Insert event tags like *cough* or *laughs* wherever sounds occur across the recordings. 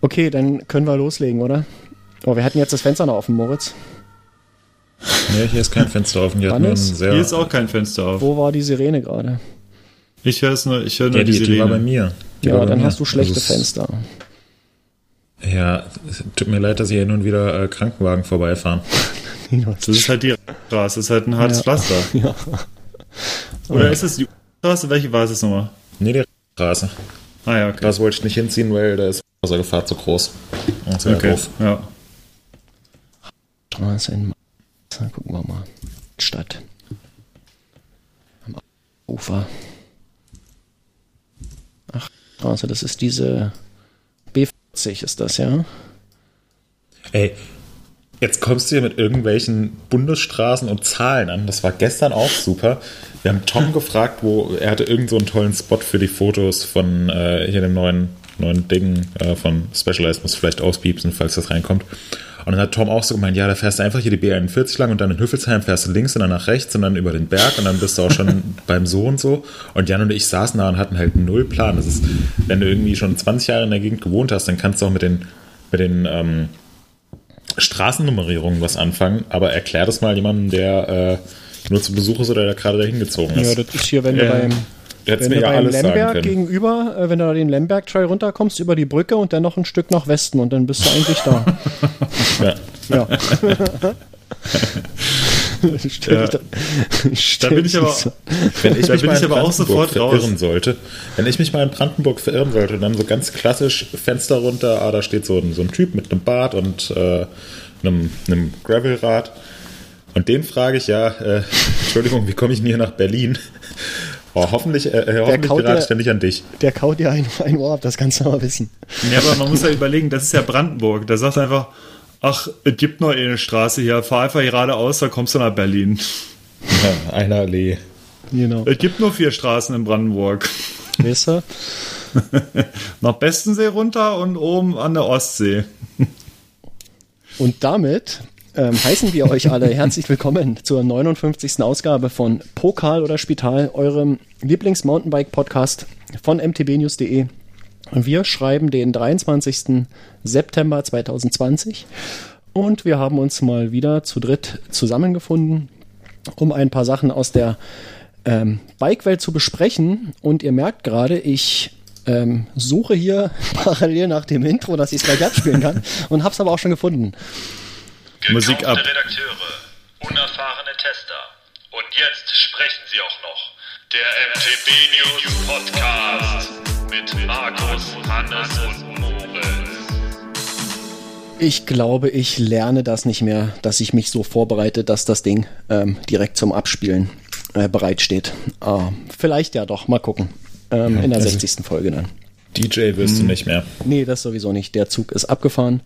Okay, dann können wir loslegen, oder? Oh, wir hatten jetzt das Fenster noch offen, Moritz. Nee, hier ist kein Fenster offen. Hier, ist- sehr Hier ist auch kein Fenster auf. Wo war die Sirene gerade? Ich höre es nur, ich höre nur ja, die, die, die war bei Sirene. mir. Die Ja, bei dann mir. hast du schlechte Also Fenster. Ja, es tut mir leid, dass hier hin und wieder äh, Krankenwagen vorbeifahren. *laughs* Das ist halt die Straße, das ist halt ein hartes Ja. Pflaster. *laughs* Ja. Oder ist es die Straße? Welche war es jetzt nochmal? Nee, die Straße. Ah ja, okay. Das wollte ich nicht hinziehen, weil da ist Wassergefahr zu groß. Das wäre okay. doof. Ja. Straße in Mainz. Gucken wir mal. Stadt. Am Ufer. Ach, Straße, das ist diese B40 ist das, ja? Ey, jetzt kommst du hier mit irgendwelchen Bundesstraßen und Zahlen an. Das war gestern auch super. Wir haben Tom *laughs* gefragt, wo er hatte irgend so einen tollen Spot für die Fotos von äh, hier dem neuen, neuen Ding äh, von Specialized. Muss vielleicht auspiepsen, falls das reinkommt. Und dann hat Tom auch so gemeint, ja, da fährst du einfach hier die B41 lang und dann in Hüffelsheim fährst du links und dann nach rechts und dann über den Berg und dann bist du auch schon *laughs* beim So und so. Und Jan und ich saßen da und hatten halt null Plan. Das ist, wenn du irgendwie schon 20 Jahre in der Gegend gewohnt hast, dann kannst du auch mit den, mit den ähm, Straßennummerierungen was anfangen, aber erklär das mal jemandem, der äh, nur zu Besuch ist oder der gerade dahin gezogen Ja, ist. das ist hier, wenn du Ja. beim, hätte wenn du ja beim Lemberg gegenüber, äh, wenn du da den Lemberg Trail runterkommst, über die Brücke und dann noch ein Stück nach Westen und dann bist du eigentlich da. *laughs* Ja. Ja. *laughs* *laughs* Ja. dich Da bin ich aber, Wenn ich Da mich bin mal ich in aber auch Brandenburg sofort raus. verirren sollte, wenn ich mich mal in Brandenburg verirren sollte, dann so ganz klassisch Fenster runter, ah, da steht so ein, so ein Typ mit einem Bart und äh, einem, einem Gravelrad. Und den frage ich ja, äh, Entschuldigung, wie komme ich denn hier nach Berlin? Oh, hoffentlich äh, äh, hoffentlich dann nicht an dich. Der kaut dir ein, ein Ohr ab, das kannst du aber wissen. ja, aber man muss ja überlegen, das ist ja Brandenburg. Da sagt einfach, ach, es gibt noch eine Straße hier, fahr einfach geradeaus, da kommst du nach Berlin. Ja, einer Allee. Genau. Es gibt nur vier Straßen in Brandenburg. Weißt du? *laughs* Nach Bestensee runter und oben an der Ostsee. Und damit ähm, heißen wir euch alle herzlich willkommen zur 59. Ausgabe von Pokal oder Spital, eurem Lieblings-Mountainbike-Podcast von mtbnews.de. Wir schreiben den 23. September 2020 und wir haben uns mal wieder zu dritt zusammengefunden, um ein paar Sachen aus der ähm, Bike-Welt zu besprechen. Und ihr merkt gerade, ich ähm, suche hier *laughs* parallel nach dem Intro, dass ich es gleich abspielen kann und hab's aber auch schon gefunden. Musik ab. Redakteure, unerfahrene Tester. Und jetzt sprechen sie auch noch. Der MTB News Podcast mit Markus, Hannes und Moritz. Ich glaube, ich lerne das nicht mehr, dass ich mich so vorbereite, dass das Ding ähm, direkt zum Abspielen äh, bereitsteht. Ah, vielleicht ja doch, mal gucken. Ähm, in der also- 60. Folge dann. DJ wirst du nicht mehr. Nee, das sowieso nicht. Der Zug ist abgefahren.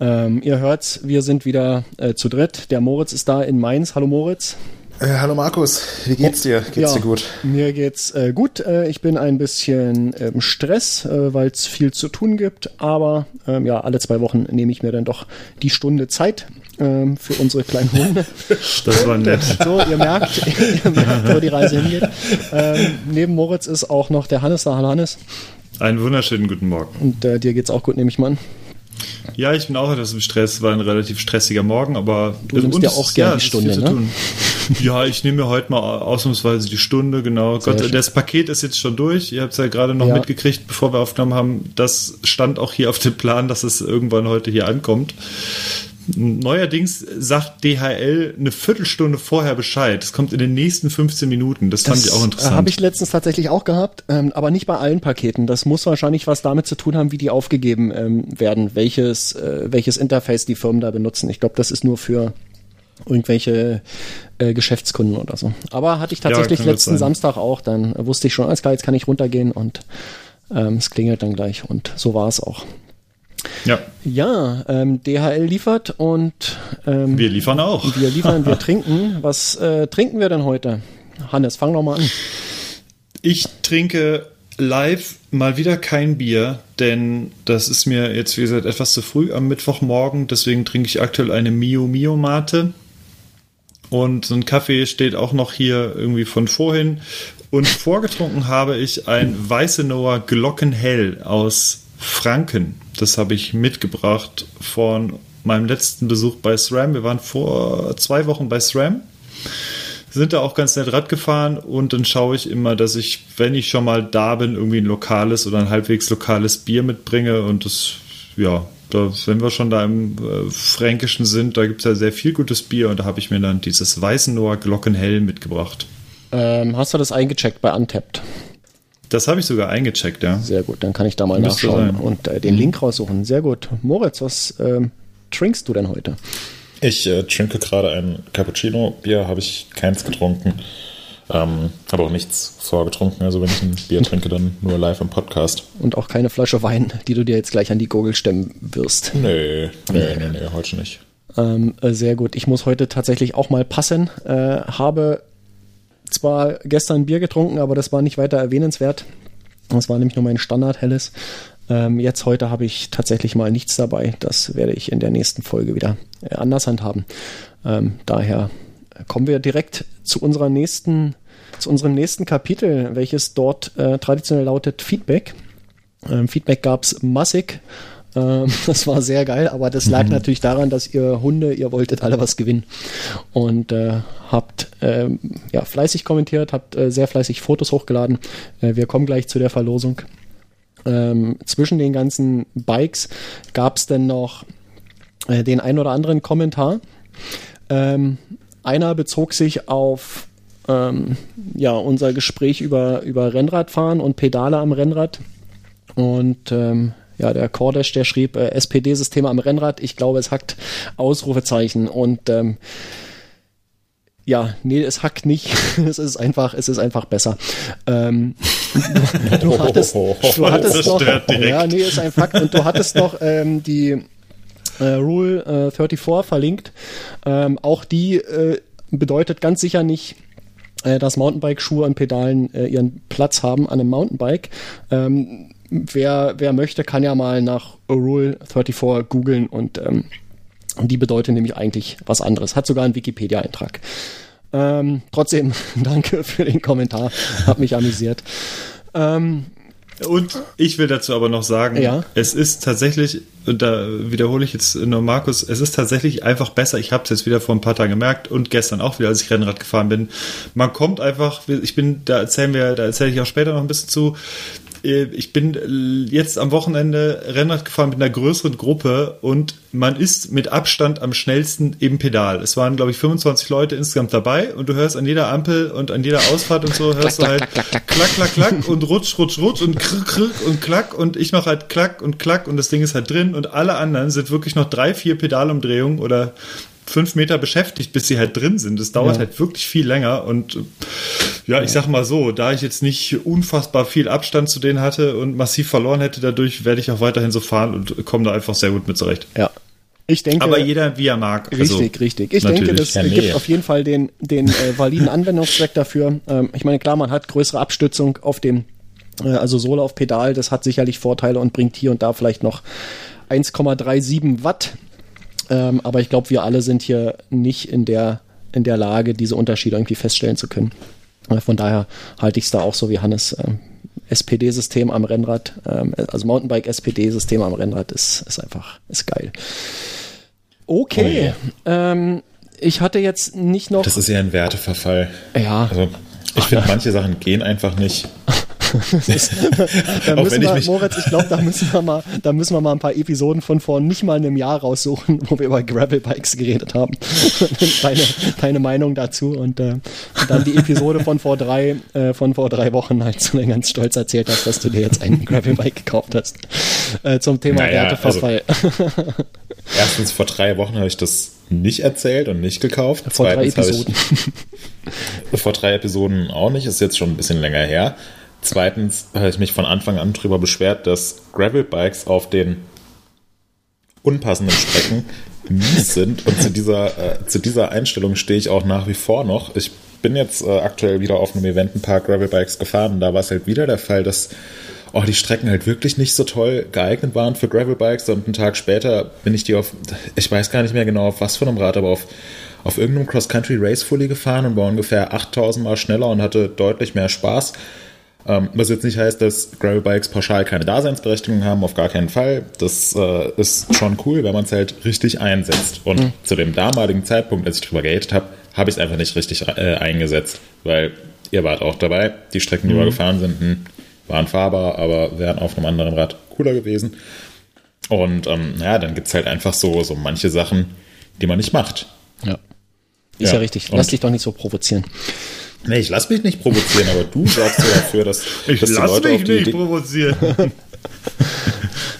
Ähm, ihr hört's, wir sind wieder äh, zu dritt. Der Moritz ist da in Mainz. Hallo Moritz. Äh, hallo Markus, wie geht's dir? Geht's Ja, dir gut? Mir geht's äh, gut. Äh, ich bin ein bisschen ähm, Stress, äh, weil es viel zu tun gibt. Aber ähm, ja, alle zwei Wochen nehme ich mir dann doch die Stunde Zeit ähm, für unsere kleinen Hunde. *laughs* Das war nett. So, ihr merkt, *laughs* ihr merkt, wo die Reise hingeht. Ähm, neben Moritz ist auch noch der Hannes da. Hallo Hannes. Einen wunderschönen guten Morgen. Und äh, dir geht's auch gut, nehme ich mal an. Ja, ich bin auch etwas im Stress, war ein relativ stressiger Morgen, aber Du nimmst dir es auch ist- gern die Stunde, ne? tun. Ja, ich nehme mir heute mal ausnahmsweise die Stunde, genau. Gott, schön. das Paket ist jetzt schon durch. Ihr habt es ja gerade noch Ja. mitgekriegt, bevor wir aufgenommen haben. Das stand auch hier auf dem Plan, dass es irgendwann heute hier ankommt. Neuerdings sagt DHL eine Viertelstunde vorher Bescheid. Es kommt in den nächsten 15 Minuten. Das, fand ich auch interessant. Habe ich letztens tatsächlich auch gehabt, ähm, aber nicht bei allen Paketen. Das muss wahrscheinlich was damit zu tun haben, wie die aufgegeben ähm, werden, welches, äh, welches Interface die Firmen da benutzen. Ich glaube, das ist nur für irgendwelche äh, Geschäftskunden oder so. Aber hatte ich tatsächlich gut letzten. Samstag auch. Dann äh, wusste ich schon, alles klar, jetzt kann ich runtergehen und ähm, es klingelt dann gleich. Und so war es auch. Ja, Ja, ähm, DHL liefert und ähm, wir liefern auch. wir liefern, wir *laughs* trinken. Was äh, trinken wir denn heute? Hannes, fang doch mal an. Ich trinke live mal wieder kein Bier, denn das ist mir jetzt, wie gesagt, etwas zu früh am Mittwochmorgen. Deswegen trinke ich aktuell eine Mio Mio Mate. Und so ein Kaffee steht auch noch hier irgendwie von vorhin. Und vorgetrunken *laughs* habe ich ein Weißenower Glockenhell aus Franken. Das habe ich mitgebracht von meinem letzten Besuch bei SRAM. Wir waren vor zwei Wochen bei SRAM sind da auch ganz nett Rad gefahren und dann schaue ich immer, dass ich, wenn ich schon mal da bin, irgendwie ein lokales oder ein halbwegs lokales Bier mitbringe und das, ja, da, wenn wir schon da im äh, Fränkischen sind, da gibt es ja sehr viel gutes Bier und da habe ich mir dann dieses Weißenloher Glockenhell mitgebracht. Ähm, hast du das eingecheckt bei Untapped? Das habe ich sogar eingecheckt, ja. Sehr gut, dann kann ich da mal Müsste nachschauen sein. und äh, den Link raussuchen. Sehr gut. Moritz, was ähm, trinkst du denn heute? Ich äh, trinke gerade ein Cappuccino. Bier habe ich keins getrunken. Ähm, habe auch nichts vorgetrunken. Also wenn ich ein Bier *laughs* trinke, dann nur live im Podcast. Und auch keine Flasche Wein, die du dir jetzt gleich an die Gurgel stemmen wirst. Nee, nee, nee, nee, heute nicht. Ähm, äh, sehr gut. Ich muss heute tatsächlich auch mal passen. Äh, habe zwar gestern Bier getrunken, aber das war nicht weiter erwähnenswert. Das war nämlich nur mein Standard-Helles. Ähm, jetzt heute habe ich tatsächlich mal nichts dabei. Das werde ich in der nächsten Folge wieder äh, anders handhaben. Ähm, daher kommen wir direkt zu unserer nächsten, zu unserem nächsten Kapitel, welches dort äh, traditionell lautet Feedback. Ähm, Feedback gab es massig. Ähm, *laughs* das war sehr geil, aber das lag natürlich daran, dass ihr Hunde, ihr wolltet alle was gewinnen. Und äh, habt ähm, ja, fleißig kommentiert, habt äh, sehr fleißig Fotos hochgeladen. Äh, wir kommen gleich zu der Verlosung. Ähm, zwischen den ganzen Bikes gab es denn noch äh, den ein oder anderen Kommentar. Ähm, einer bezog sich auf ähm, ja, unser Gespräch über, über Rennradfahren und Pedale am Rennrad. Und ähm, ja, der Kordesch, der schrieb äh, SPD-Systeme am Rennrad. Ich glaube, es hackt Ausrufezeichen. Und ähm, ja, nee, es hackt nicht. *laughs* es ist einfach, es ist einfach besser. Ähm, du, du hattest, du hattest noch, ja, nee, ist ein Fakt. Und du hattest noch ähm, die äh, Rule äh, 34 verlinkt. Ähm, auch die äh, bedeutet ganz sicher nicht, äh, dass Mountainbike-Schuhe und Pedalen äh, ihren Platz haben an einem Mountainbike. Ähm, wer, wer möchte, kann ja mal nach Rule 34 googeln und ähm, die bedeutet nämlich eigentlich was anderes. Hat sogar einen Wikipedia-Eintrag. Ähm, trotzdem, *laughs* danke für den Kommentar. Hat mich amüsiert. Ähm, Und ich will dazu aber noch sagen, Ja. es ist tatsächlich, und da wiederhole ich jetzt nur Markus, es ist tatsächlich einfach besser. Ich habe es jetzt wieder vor ein paar Tagen gemerkt und gestern auch wieder, als ich Rennrad gefahren bin. Man kommt einfach, ich bin, da erzählen wir, da erzähle ich auch später noch ein bisschen zu. Äh, Ich bin äh, jetzt am Wochenende Rennrad gefahren mit einer größeren Gruppe und man ist mit Abstand am schnellsten im Pedal. Es waren, glaube ich, 25 Leute insgesamt dabei und du hörst an jeder Ampel und an jeder Ausfahrt und so hörst du halt klack, klack, klack und rutsch, rutsch, rutsch und krr, krr und klack und ich mache halt klack und klack und das Ding ist halt drin und alle anderen sind wirklich noch drei, vier Pedalumdrehungen oder fünf Meter beschäftigt, bis sie halt drin sind. Das dauert Ja. halt wirklich viel länger und ja, ich sag mal so, da ich jetzt nicht unfassbar viel Abstand zu denen hatte und massiv verloren hätte dadurch, werde ich auch weiterhin so fahren und komme da einfach sehr gut mit zurecht. ja. Ich denke, Aber jeder wie er mag. Also, Richtig, richtig. Ich natürlich. denke, das Ja, nee. gibt auf jeden Fall den, den äh, validen Anwendungszweck dafür. Ähm, ich meine, klar, man hat größere Abstützung auf dem, äh, also Sohle auf Pedal, das hat sicherlich Vorteile und bringt hier und da vielleicht noch 1,37 Watt. Ähm, aber ich glaube, wir alle sind hier nicht in der, in der Lage, diese Unterschiede irgendwie feststellen zu können. Äh, von daher halte ich es da auch so wie Hannes. Ähm, SPD-System am Rennrad, ähm, also Mountainbike-SPD-System am Rennrad ist, ist einfach, ist geil. Okay. Ähm, ich hatte jetzt nicht noch. Das ist ja ein Werteverfall. ja, Also ich finde, manche Sachen gehen einfach nicht. *laughs* *laughs* da müssen ich wir, mich- Moritz, ich glaube, da müssen wir mal, da müssen wir mal ein paar Episoden von vor nicht mal einem Jahr raussuchen, wo wir über Gravelbikes geredet haben. *laughs* deine, deine Meinung dazu und, äh, und dann die Episode von vor drei, äh, von vor drei Wochen, als du dann ganz stolz erzählt hast, dass du dir jetzt ein Gravelbike gekauft hast. Äh, zum Thema Naja, Werteverfall. *laughs* Erstens, vor drei Wochen habe ich das nicht erzählt und nicht gekauft. vor drei Zweitens habe Episoden. Ich, vor drei Episoden auch nicht, ist jetzt schon ein bisschen länger her. Zweitens habe ich mich von Anfang an darüber beschwert, dass Gravelbikes auf den unpassenden Strecken mies sind und zu dieser, äh, zu dieser Einstellung stehe ich auch nach wie vor noch. Ich bin jetzt äh, aktuell wieder auf einem Eventenpark Gravelbikes gefahren und da war es halt wieder der Fall, dass oh, die Strecken halt wirklich nicht so toll geeignet waren für Gravelbikes und einen Tag später bin ich die auf, ich weiß gar nicht mehr genau auf was für einem Rad, aber auf, auf irgendeinem Cross-Country-Race-Fully gefahren und war ungefähr 8000 Mal schneller und hatte deutlich mehr Spaß. Ähm, was jetzt nicht heißt, dass Gravelbikes pauschal keine Daseinsberechtigung haben, auf gar keinen Fall. Das äh, ist schon cool, wenn man es halt richtig einsetzt. Und mhm. zu dem damaligen Zeitpunkt, als ich drüber gehatet habe, habe ich es einfach nicht richtig äh, eingesetzt, weil ihr wart auch dabei. Die Strecken, die mhm. wir gefahren sind, hm, waren fahrbar, aber wären auf einem anderen Rad cooler gewesen. Und ähm, ja, dann gibt es halt einfach so, so manche Sachen, die man nicht macht. Ja. Ist ja, ja richtig. Lass dich doch nicht so provozieren. Nee, ich lass mich nicht provozieren, aber du sorgst ja dafür, dass, *laughs* ich dass die Leute mich nicht Idee provozieren. *laughs*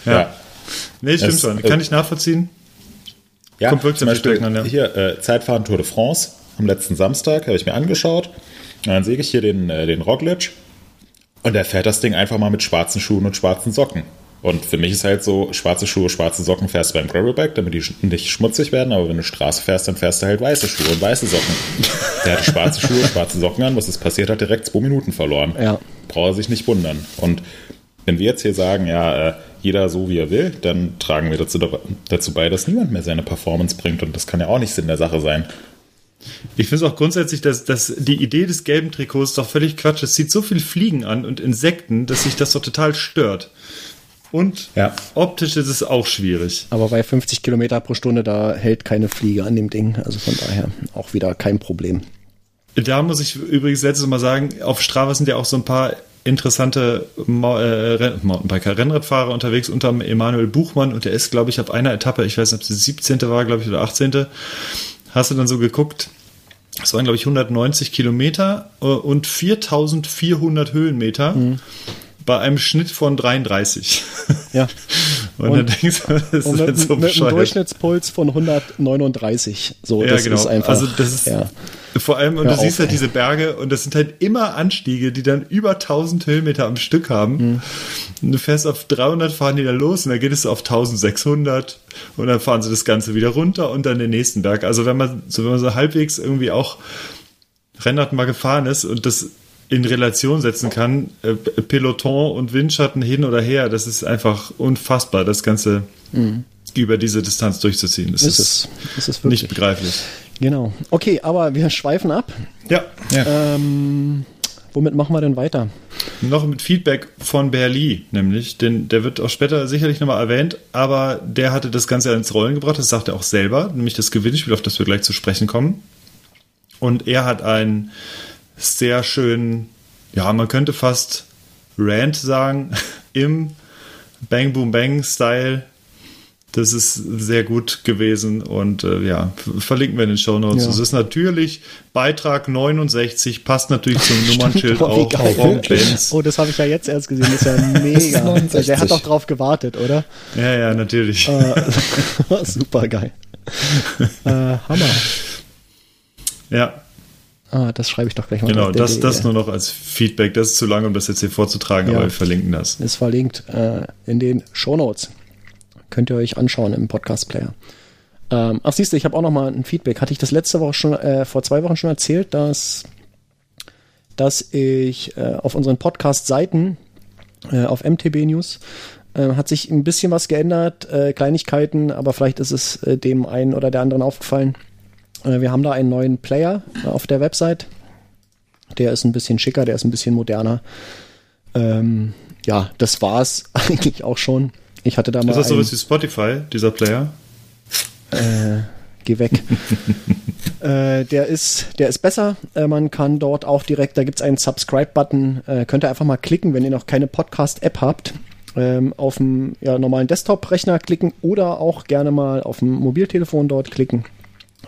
ja. ja. Nee, stimmt es, schon. Kann äh, ich nachvollziehen? Ja, Kommt wirklich zum Beispiel an, ja. hier äh, Zeitfahren Tour de France am letzten Samstag habe ich mir angeschaut. Und dann sehe ich hier den, äh, den Roglic und der fährt das Ding einfach mal mit schwarzen Schuhen und schwarzen Socken. Und für mich ist halt so, schwarze Schuhe, schwarze Socken fährst du beim Gravelbike, damit die nicht schmutzig werden, aber wenn du Straße fährst, dann fährst du halt weiße Schuhe und weiße Socken. Der hatte schwarze Schuhe, *laughs* schwarze Socken an, was ist passiert, hat direkt zwei Minuten verloren. Ja. Braucht er sich nicht wundern. Und wenn wir jetzt hier sagen, ja, äh, jeder so wie er will, dann tragen wir dazu, dazu bei, dass niemand mehr seine Performance bringt und das kann ja auch nicht Sinn der Sache sein. Ich finde es auch grundsätzlich, dass, dass die Idee des gelben Trikots doch völlig Quatsch ist. Es zieht so viel Fliegen an und Insekten, dass sich das doch total stört. Und ja. optisch ist es auch schwierig. Aber bei 50 Kilometer pro Stunde, da hält keine Fliege an dem Ding. Also von daher auch wieder kein Problem. Da muss ich übrigens letztes Mal sagen, auf Strava sind ja auch so ein paar interessante äh, Mountainbiker, Rennradfahrer unterwegs, unter Emanuel Buchmann und der ist, glaube ich, auf einer Etappe, ich weiß nicht, ob es die 17. war, glaube ich, oder 18. Hast du dann so geguckt, es waren, glaube ich, 190 Kilometer äh, und 4400 Höhenmeter. Mhm bei einem Schnitt von 33. Ja. und, *laughs* und, dann denkst du, das ist halt so mit einem Durchschnittspuls von 139. So, ja, das genau. ist einfach. Also das ist ja. vor allem, und du auf, siehst halt ey. diese Berge und das sind halt immer Anstiege, die dann über 1000 Höhenmeter am Stück haben. Mhm. Und du fährst auf 300, fahren die dann los und dann geht es auf 1600 und dann fahren sie das Ganze wieder runter und dann den nächsten Berg. Also wenn man so, wenn man so halbwegs irgendwie auch Rennrad mal gefahren ist und das in Relation setzen kann, äh, Peloton und Windschatten hin oder her, das ist einfach unfassbar, das Ganze mhm. über diese Distanz durchzuziehen. Das ist, ist, es, ist nicht begreiflich. Genau. Okay, aber wir schweifen ab. Ja. ja. Ähm, womit machen wir denn weiter? Noch mit Feedback von Berli, nämlich, denn der wird auch später sicherlich nochmal erwähnt, aber der hatte das Ganze ins Rollen gebracht, das sagt er auch selber, nämlich das Gewinnspiel, auf das wir gleich zu sprechen kommen. Und er hat ein sehr schön, ja, man könnte fast Rant sagen, *laughs* im Bang Boom Bang Style. Das ist sehr gut gewesen und äh, ja, verlinken wir in den Show Notes. Es ist natürlich Beitrag 69, passt natürlich zum *laughs* Nummernschild Stimmt, auch vom Benz. Oh, das habe ich ja jetzt erst gesehen, das ist ja *laughs* mega. Ist Der hat doch drauf gewartet, oder? Ja, ja, natürlich. Äh, super geil. Äh, Hammer. Ja, Ah, das schreibe ich doch gleich mal. Genau, das, das nur noch als Feedback. Das ist zu lang, um das jetzt hier vorzutragen, ja, aber wir verlinken das. Ist verlinkt äh, in den Show Notes. Könnt ihr euch anschauen im Podcast-Player. Ähm, ach, siehst du, ich habe auch noch mal ein Feedback. Hatte ich das letzte Woche schon, äh, vor zwei Wochen schon erzählt, dass, dass ich äh, auf unseren Podcast-Seiten äh, auf MTB News äh, hat sich ein bisschen was geändert, äh, Kleinigkeiten, aber vielleicht ist es dem einen oder der anderen aufgefallen wir haben da einen neuen Player äh, auf der Website. Der ist ein bisschen schicker, der ist ein bisschen moderner. Ähm, ja, das war's *laughs* eigentlich auch schon. Ich hatte da mal. Ist das sowas wie Spotify, dieser Player? Äh, geh weg. *laughs* äh, der, ist, der ist besser. Äh, man kann dort auch direkt, da gibt es einen Subscribe-Button. Äh, könnt ihr einfach mal klicken, wenn ihr noch keine Podcast-App habt. Ähm, auf dem ja, normalen Desktop-Rechner klicken oder auch gerne mal auf dem Mobiltelefon dort klicken.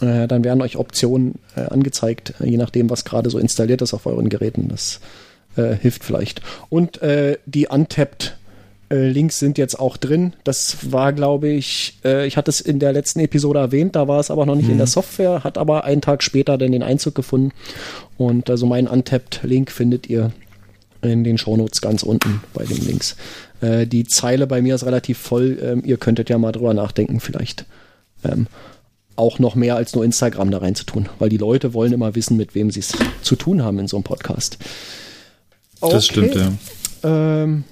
Äh, dann werden euch Optionen äh, angezeigt, äh, je nachdem, was gerade so installiert ist auf euren Geräten. Das äh, hilft vielleicht. Und äh, die Untapped äh, Links sind jetzt auch drin. Das war, glaube ich, ich hatte es in der letzten Episode erwähnt, da war es aber noch nicht mhm. in der mhm. Software, hat aber einen Tag später dann den Einzug gefunden. Und also mein Untapped-Link findet ihr in den Shownotes ganz unten bei den Links. die Zeile bei mir ist relativ voll. Ähm, ihr könntet ja mal drüber nachdenken, vielleicht. Auch noch mehr als nur Instagram da rein zu tun, weil die Leute wollen immer wissen, mit wem sie es zu tun haben in so einem Podcast. Okay. Das stimmt, ja. Ähm,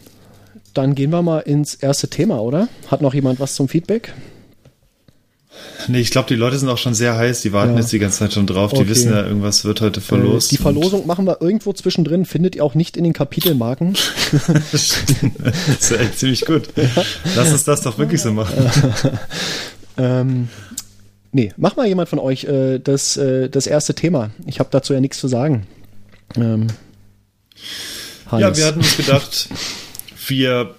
dann gehen wir mal ins erste Thema, oder? Hat noch jemand was zum Feedback? Nee, ich glaube, die Leute sind auch schon sehr heiß. Die warten Ja. jetzt die ganze Zeit schon drauf. Okay. Die wissen ja, irgendwas wird heute Äh, verlost. Die Verlosung machen wir irgendwo zwischendrin, findet ihr auch nicht in den Kapitelmarken. *laughs* das ist echt ziemlich gut. Lass uns das doch wirklich so machen. *laughs* Ähm, nee, mach mal jemand von euch äh, das, äh, das erste Thema. Ich habe dazu ja nichts zu sagen. Ähm, Ja, wir hatten uns gedacht, wir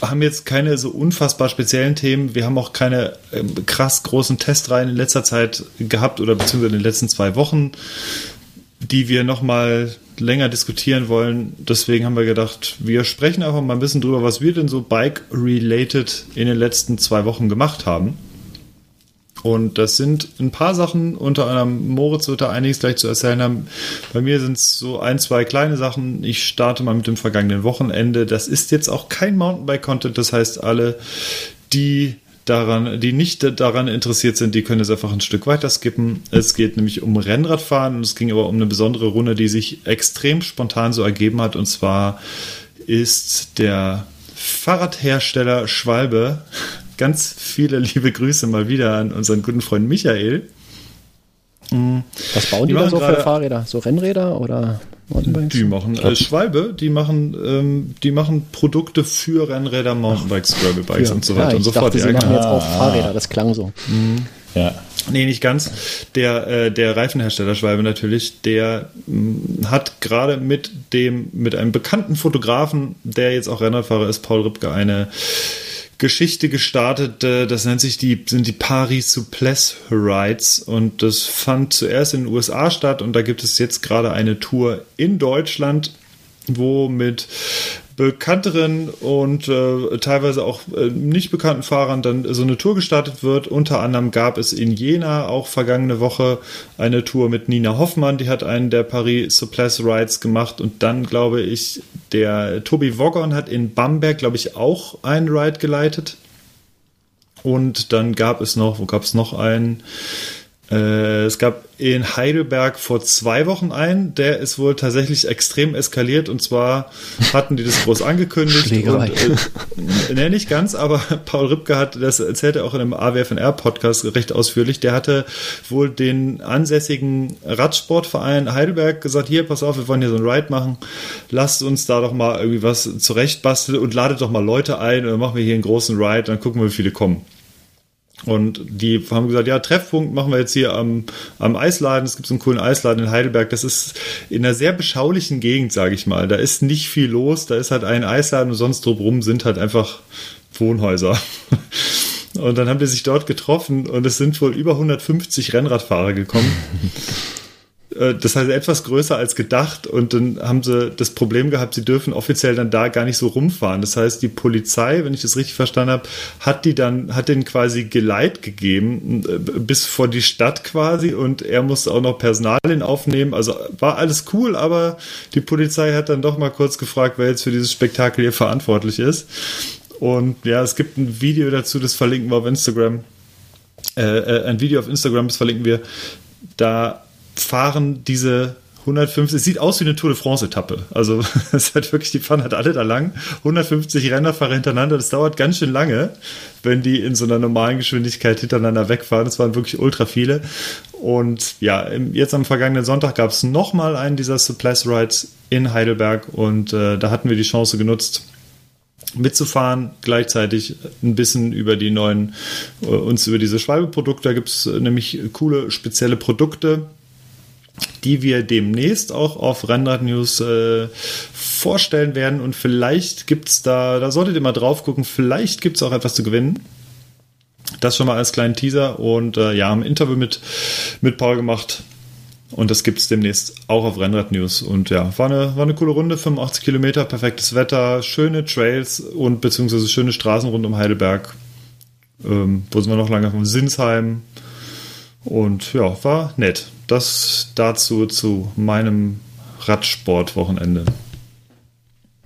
haben jetzt keine so unfassbar speziellen Themen. Wir haben auch keine ähm, krass großen Testreihen in letzter Zeit gehabt oder beziehungsweise in den letzten zwei Wochen, die wir nochmal länger diskutieren wollen. Deswegen haben wir gedacht, wir sprechen einfach mal ein bisschen drüber, was wir denn so Bike-related in den letzten zwei Wochen gemacht haben. Und das sind ein paar Sachen, unter anderem Moritz wird da einiges gleich zu erzählen haben. Bei mir sind es so ein, zwei kleine Sachen. Ich starte mal mit dem vergangenen Wochenende. Das ist jetzt auch kein Mountainbike-Content, das heißt, alle, die daran, die nicht daran interessiert sind, die können es einfach ein Stück weiter skippen. Es geht nämlich um Rennradfahren und es ging aber um eine besondere Runde, die sich extrem spontan so ergeben hat. Und zwar ist der Fahrradhersteller Schwalbe. Ganz viele liebe Grüße mal wieder an unseren guten Freund Michael. Was bauen die, Die da so für Fahrräder? So Rennräder oder Mountainbikes? Die machen äh, Schwalbe, die machen, ähm, die machen Produkte für Rennräder, Mountainbikes, Gravelbikes und so weiter ja, und so dachte, fort. sie Ja, machen genau. jetzt auch Fahrräder, das klang so. Ja. Nee, nicht ganz. Der, äh, der Reifenhersteller Schwalbe natürlich, der mh, hat gerade mit dem, mit einem bekannten Fotografen, der jetzt auch Rennradfahrer ist, Paul Ripke, eine Geschichte gestartet. Äh, das nennt sich die, sind die Paris Souplesse Rides und das fand zuerst in den USA statt und da gibt es jetzt gerade eine Tour in Deutschland, wo mit bekannteren und äh, teilweise auch äh, nicht bekannten Fahrern dann so eine Tour gestartet wird. Unter anderem gab es in Jena auch vergangene Woche eine Tour mit Nina Hoffmann, die hat einen der Paris Souplesse Rides gemacht und dann glaube ich, der Tobi Woggon hat in Bamberg, glaube ich, auch einen Ride geleitet. Und dann gab es noch, wo gab es noch einen? Äh, es gab in Heidelberg vor zwei Wochen einen, der ist wohl tatsächlich extrem eskaliert und zwar hatten die das groß angekündigt. Schlägerei. Und, äh, nee, nicht ganz, aber *laughs* Paul Ripke hat, das erzählt er auch in einem AWFNR-Podcast recht ausführlich, der hatte wohl den ansässigen Radsportverein Heidelberg gesagt, hier, pass auf, wir wollen hier so ein Ride machen, lasst uns da doch mal irgendwie was zurechtbasteln und ladet doch mal Leute ein und dann machen wir hier einen großen Ride, dann gucken wir, wie viele kommen. Und die haben gesagt, ja, Treffpunkt machen wir jetzt hier am, am Eisladen. Es gibt so einen coolen Eisladen in Heidelberg. Das ist in einer sehr beschaulichen Gegend, sage ich mal. Da ist nicht viel los. Da ist halt ein Eisladen und sonst drumherum sind halt einfach Wohnhäuser. *laughs* Und dann haben die sich dort getroffen und es sind wohl über 150 Rennradfahrer gekommen. *laughs* Äh, Das heißt etwas größer als gedacht und dann haben sie das Problem gehabt, sie dürfen offiziell dann da gar nicht so rumfahren. Das heißt, die Polizei, wenn ich das richtig verstanden habe, hat die dann, hat den quasi Geleit gegeben äh, bis vor die Stadt quasi und er musste auch noch Personal in aufnehmen. Also war alles cool, aber die Polizei hat dann doch mal kurz gefragt, wer jetzt für dieses Spektakel hier verantwortlich ist. Und ja, es gibt ein Video dazu, das verlinken wir auf Instagram. Äh, äh, ein Video auf Instagram, das verlinken wir. Da fahren diese 150, es sieht aus wie eine Tour de France-Etappe. Also *laughs* es halt wirklich, die fahren halt alle da lang. 150 Rennerfahrer hintereinander, das dauert ganz schön lange, wenn die in so einer normalen Geschwindigkeit hintereinander wegfahren. Das waren wirklich ultra viele. Und ja, jetzt am vergangenen Sonntag gab es nochmal einen dieser Supplies Rides in Heidelberg und äh, da hatten wir die Chance genutzt, mitzufahren, gleichzeitig ein bisschen über die neuen, äh, uns über diese Schwalbe-Produkte, da gibt es nämlich coole spezielle Produkte, die wir demnächst auch auf Rennrad News äh, vorstellen werden und vielleicht gibt es da, da solltet ihr mal drauf gucken, vielleicht gibt es auch etwas zu gewinnen. Das schon mal als kleinen Teaser und äh, ja, haben ein Interview mit, mit Paul gemacht und das gibt es demnächst auch auf Rennrad News. Und ja, war eine, war eine coole Runde, 85 Kilometer, perfektes Wetter, schöne Trails und beziehungsweise schöne Straßen rund um Heidelberg. Ähm, wo sind wir noch lange? Von Sinsheim. Und ja, war nett. Das dazu zu meinem Radsportwochenende.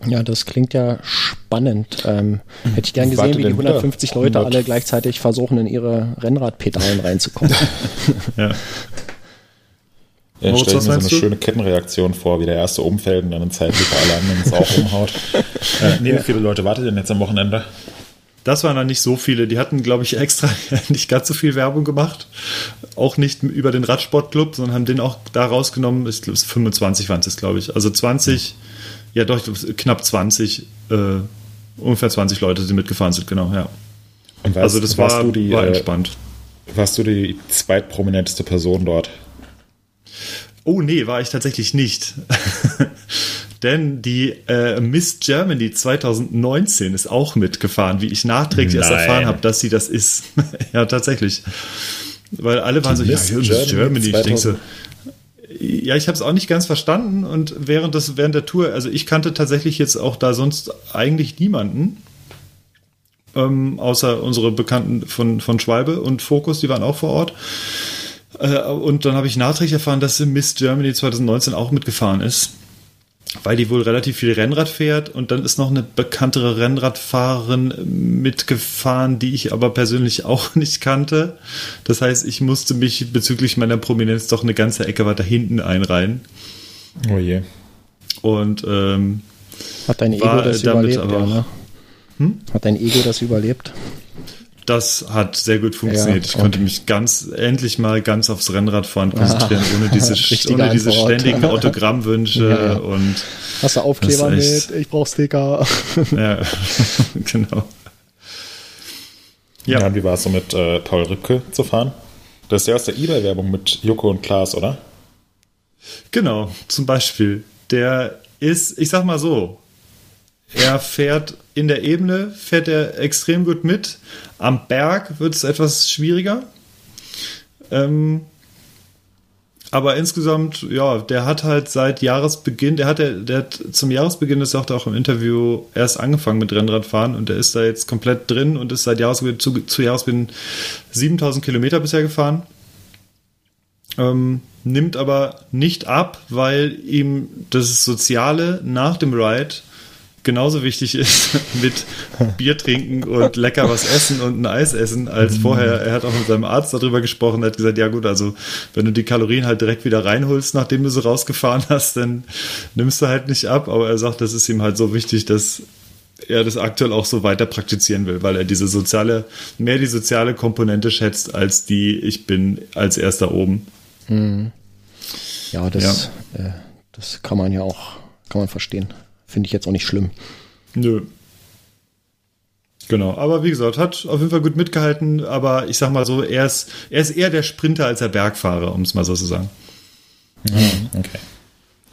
Ja, das klingt ja spannend. Ähm, hätte ich gern gesehen, Warte wie die denn wieder? 150 Leute 100. alle gleichzeitig versuchen, in ihre Rennradpedalen reinzukommen. *laughs* Ja. Ja, Moritz, stell was mir so eine du? schöne Kettenreaktion vor, wie der erste umfällt und dann in Zeitlupe alle anderen es auch umhaut. äh, nee, wie viele Leute wartet denn jetzt am Wochenende? Das waren dann nicht so viele. Die hatten, glaube ich, extra *laughs* nicht ganz so viel Werbung gemacht. Auch nicht über den Radsportclub, sondern haben den auch da rausgenommen. Ich glaube, 25 waren es, glaube ich. Also 20, ja doch, knapp 20, äh, ungefähr 20 Leute, die mitgefahren sind, genau, ja. Und warst, Also das war, du die, war äh, entspannt. warst du die zweitprominenteste Person dort? Oh nee, war ich tatsächlich nicht. *laughs* Denn die äh, Miss Germany 2019 ist auch mitgefahren, wie ich nachträglich erst erfahren habe, dass sie das ist. *laughs* ja, tatsächlich. Weil alle waren so, ja, Miss hier, Miss Germany Germany. Ich denke so, 2000. ja, ich habe es auch nicht ganz verstanden und während, des, während der Tour, also ich kannte tatsächlich jetzt auch da sonst eigentlich niemanden, ähm, außer unsere Bekannten von, von Schwalbe und Focus, die waren auch vor Ort. Äh, und dann habe ich nachträglich erfahren, dass Miss Germany 2019 auch mitgefahren ist, weil die wohl relativ viel Rennrad fährt. Und dann ist noch eine bekanntere Rennradfahrerin mitgefahren, die ich aber persönlich *laughs* auch nicht kannte. Das heißt, ich musste mich bezüglich meiner Prominenz doch eine ganze Ecke weiter hinten einreihen. Oh je. Und ähm, Hat dein Ego War, das damit überlebt, aber ja, ne? Hat dein Ego das überlebt? Das hat sehr gut funktioniert. Ja, ich konnte mich ganz endlich mal ganz aufs Rennradfahren konzentrieren, ohne diese, *laughs* ohne diese Antwort. ständigen *laughs* Autogrammwünsche Ja, ja. und Hast du Aufkleber Das ist mit? echt- Ich brauch Sticker. *laughs* ja, genau. Ja. Ja. wie war es so mit äh, Paul Rübke zu fahren? Das ist ja aus der eBay-Werbung mit Joko und Klaas, oder? Genau, zum Beispiel. Der ist, ich sag mal so, er fährt in der Ebene, fährt er extrem gut mit. Am Berg wird es etwas schwieriger. Ähm, aber insgesamt, ja, der hat halt seit Jahresbeginn, der hat, der, hat zum Jahresbeginn, das sagt er auch im Interview, erst angefangen mit Rennradfahren und der ist da jetzt komplett drin und ist seit Jahresbeginn, zu, zu Jahresbeginn 7000 Kilometer bisher gefahren. Ähm, nimmt aber nicht ab, weil ihm das Soziale nach dem Ride genauso wichtig ist *laughs* mit Bier trinken und lecker was essen und ein Eis essen als vorher. Er hat auch mit seinem Arzt darüber gesprochen, hat gesagt, ja gut, also wenn du die Kalorien halt direkt wieder reinholst, nachdem du sie rausgefahren hast, dann nimmst du halt nicht ab. Aber er sagt, das ist ihm halt so wichtig, dass er das aktuell auch so weiter praktizieren will, weil er diese soziale, mehr die soziale Komponente schätzt, als die ich bin als erster oben. Ja, das, Äh, das kann man ja auch, kann man verstehen. Finde ich jetzt auch nicht schlimm. Nö. Genau, aber wie gesagt, hat auf jeden Fall gut mitgehalten, aber ich sag mal so, er ist, er ist eher der Sprinter als der Bergfahrer, um es mal so zu sagen. Okay.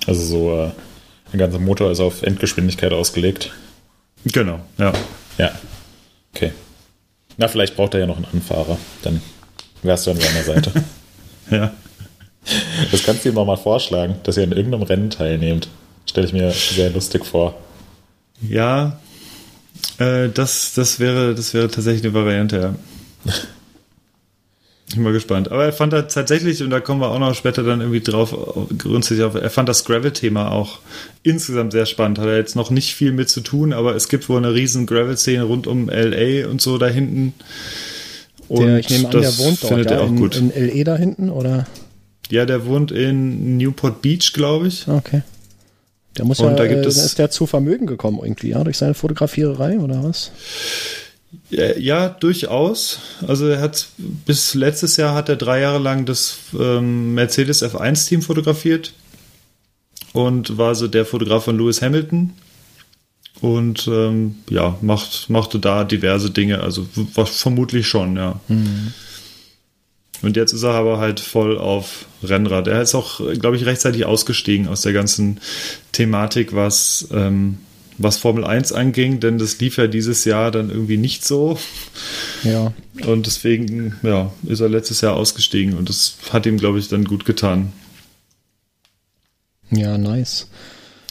Also so, äh, der ganze Motor ist auf Endgeschwindigkeit ausgelegt. Genau, ja. Ja. Okay. Na, vielleicht braucht er ja noch einen Anfahrer. Dann wärst du an seiner Seite. *laughs* Ja. Das kannst du ihm noch mal vorschlagen, dass ihr in irgendeinem Rennen teilnehmt. Stelle ich mir sehr lustig vor. Ja, äh, das, das, wäre, das wäre tatsächlich eine Variante, ja. Ich *laughs* bin mal gespannt. Aber er fand da tatsächlich, und da kommen wir auch noch später dann irgendwie drauf, grundsätzlich auf, er fand das Gravel-Thema auch insgesamt sehr spannend. Hat er jetzt noch nicht viel mit zu tun, aber es gibt wohl eine riesen Gravel-Szene rund um LA und so da hinten. Und Der, ich nehme an, der wohnt dort, findet ja, er auch in, gut. in LE da hinten, oder? ja, der wohnt in Newport Beach, glaube ich. Okay. Der muss Und ja, da gibt äh, es- ist der zu Vermögen gekommen irgendwie, ja, durch seine Fotografiererei oder was? Ja, ja, durchaus. Also er hat bis letztes Jahr hat er drei Jahre lang das ähm, Mercedes F1-Team fotografiert und war so der Fotograf von Lewis Hamilton. Und ähm, ja, macht, machte da diverse Dinge, also vermutlich schon, ja. Und jetzt ist er aber halt voll auf Rennrad. Er ist auch, glaube ich, rechtzeitig ausgestiegen aus der ganzen Thematik, was, ähm, was Formel 1 anging, denn das lief ja dieses Jahr dann irgendwie nicht so. Ja. Und deswegen, ja, ist er letztes Jahr ausgestiegen und das hat ihm, glaube ich, dann gut getan. Ja, nice.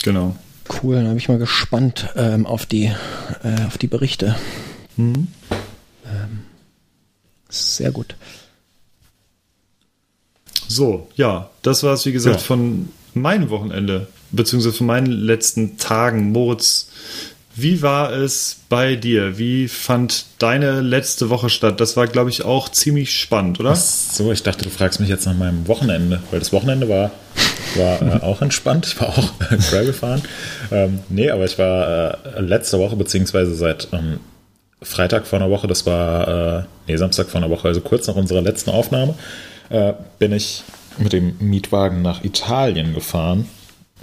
Genau. Cool, dann bin ich mal gespannt ähm, auf, die, äh, auf die Berichte. Ähm, sehr gut. So, ja, das war es, wie gesagt, Ja. von meinem Wochenende, beziehungsweise von meinen letzten Tagen. Moritz, wie war es bei dir? Wie fand deine letzte Woche statt? Das war, glaube ich, auch ziemlich spannend, oder? So, ich dachte, du fragst mich jetzt nach meinem Wochenende, weil das Wochenende war, war äh, auch entspannt. Ich *laughs* war auch Gravel fahren. Ähm, nee, aber ich war äh, letzte Woche, beziehungsweise seit ähm, Freitag vor einer Woche, das war, äh, nee, Samstag vor einer Woche, also kurz nach unserer letzten Aufnahme, äh, bin ich mit dem Mietwagen nach Italien gefahren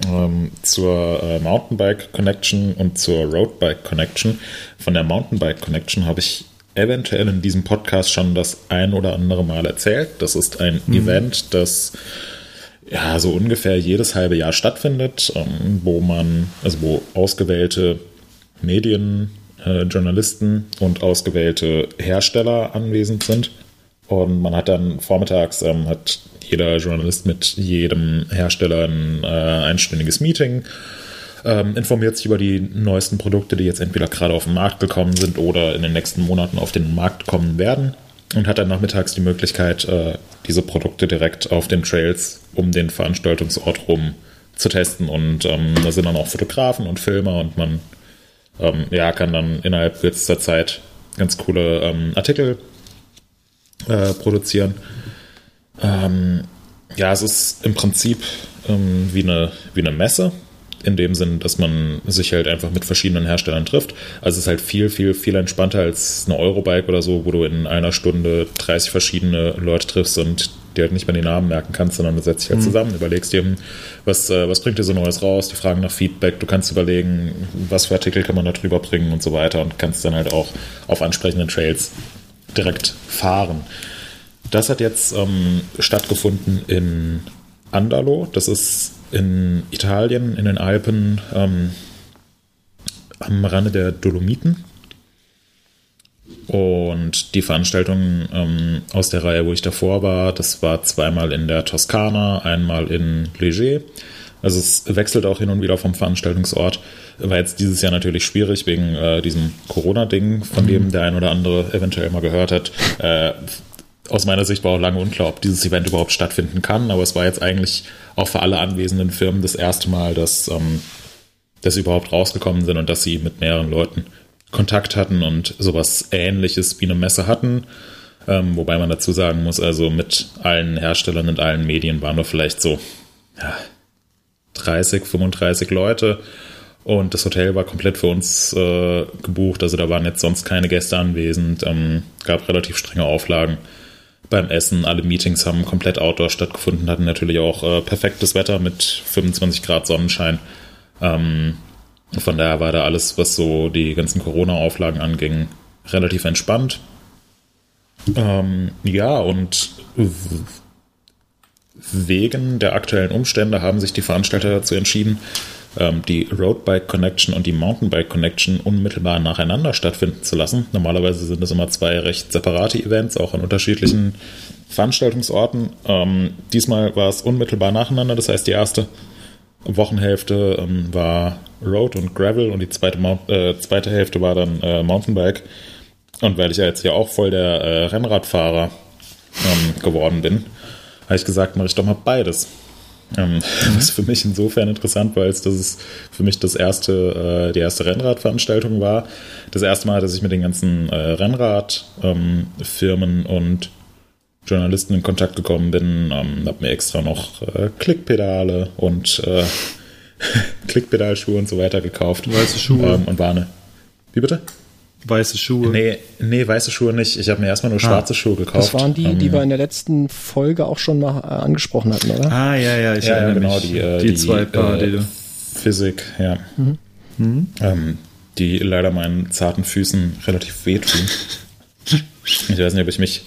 ähm, zur äh, Mountainbike Connection und zur Roadbike Connection. Von der Mountainbike Connection habe ich eventuell in diesem Podcast schon das ein oder andere Mal erzählt. Das ist ein mhm. Event, das ja so ungefähr jedes halbe Jahr stattfindet, ähm, wo man, also wo ausgewählte Medien, äh, Journalisten und ausgewählte Hersteller anwesend sind. Und man hat dann vormittags ähm, hat jeder Journalist mit jedem Hersteller ein äh, einstündiges Meeting, ähm, informiert sich über die neuesten Produkte, die jetzt entweder gerade auf den Markt gekommen sind oder in den nächsten Monaten auf den Markt kommen werden und hat dann nachmittags die Möglichkeit, äh, diese Produkte direkt auf den Trails um den Veranstaltungsort rum zu testen. Und ähm, da sind dann auch Fotografen und Filmer und man ähm, ja, kann dann innerhalb kürzester Zeit ganz coole ähm, Artikel äh, produzieren. Ähm, ja, es ist im Prinzip ähm, wie, eine, wie eine Messe, in dem Sinn, dass man sich halt einfach mit verschiedenen Herstellern trifft. Also es ist halt viel, viel, viel entspannter als eine Eurobike oder so, wo du in einer Stunde 30 verschiedene Leute triffst und dir halt nicht mehr die Namen merken kannst, sondern du setzt dich halt mhm. zusammen, überlegst dir, was, äh, was bringt dir so Neues raus, die fragen nach Feedback, du kannst überlegen, was für Artikel kann man da drüber bringen und so weiter und kannst dann halt auch auf ansprechenden Trails direkt fahren. Das hat jetzt ähm, stattgefunden in Andalo. Das ist in Italien, in den Alpen, ähm, am Rande der Dolomiten. Und die Veranstaltung ähm, aus der Reihe, wo ich davor war, das war zweimal in der Toskana, einmal in Leger. Also es wechselt auch hin und wieder vom Veranstaltungsort. War jetzt dieses Jahr natürlich schwierig wegen äh, diesem Corona-Ding, von dem der ein oder andere eventuell mal gehört hat. Äh, aus meiner Sicht war auch lange unklar, ob dieses Event überhaupt stattfinden kann, aber es war jetzt eigentlich auch für alle anwesenden Firmen das erste Mal, dass, ähm, dass sie überhaupt rausgekommen sind und dass sie mit mehreren Leuten Kontakt hatten und sowas ähnliches wie eine Messe hatten. Ähm, wobei man dazu sagen muss, also mit allen Herstellern und allen Medien waren wir vielleicht so ja, 30, 35 Leute. Und das Hotel war komplett für uns äh, gebucht. Also da waren jetzt sonst keine Gäste anwesend. Ähm, gab relativ strenge Auflagen beim Essen. Alle Meetings haben komplett outdoor stattgefunden, hatten natürlich auch äh, perfektes Wetter mit 25 Grad Sonnenschein. Ähm, von daher war da alles, was so die ganzen Corona-Auflagen anging, relativ entspannt. Ähm, ja, und wegen der aktuellen Umstände haben sich die Veranstalter dazu entschieden, ähm, die Roadbike Connection und die Mountainbike Connection unmittelbar nacheinander stattfinden zu lassen. Normalerweise sind es immer zwei recht separate Events, auch an unterschiedlichen Veranstaltungsorten. Ähm, diesmal war es unmittelbar nacheinander, das heißt die erste Wochenhälfte ähm, war Road und Gravel und die zweite, Mount, äh, zweite Hälfte war dann äh, Mountainbike. Und weil ich ja jetzt hier auch voll der äh, Rennradfahrer ähm, geworden bin, habe ich gesagt, mache ich doch mal beides. Ähm, mhm. Was für mich insofern interessant war, als dass es für mich das erste, äh, die erste Rennradveranstaltung war. Das erste Mal, dass ich mit den ganzen äh, Rennradfirmen ähm, und Journalisten in Kontakt gekommen bin, ähm, habe mir extra noch äh, Klickpedale und äh, *laughs* Klickpedalschuhe und so weiter gekauft. Weiße Schuhe. Ähm, und war eine. Wie bitte? Weiße Schuhe? Nee, nee, weiße Schuhe nicht. Ich habe mir erstmal nur ah. schwarze Schuhe gekauft. Das waren die, die ähm, wir in der letzten Folge auch schon mal äh, angesprochen hatten, oder? Ah, ja, ja, ich ja, erinnere genau, mich. Die, äh, die, die zwei Paar, äh, die Physik, ja. Mhm. Mhm. Ähm, die leider meinen zarten Füßen relativ wehtun. ich weiß nicht, ob ich mich.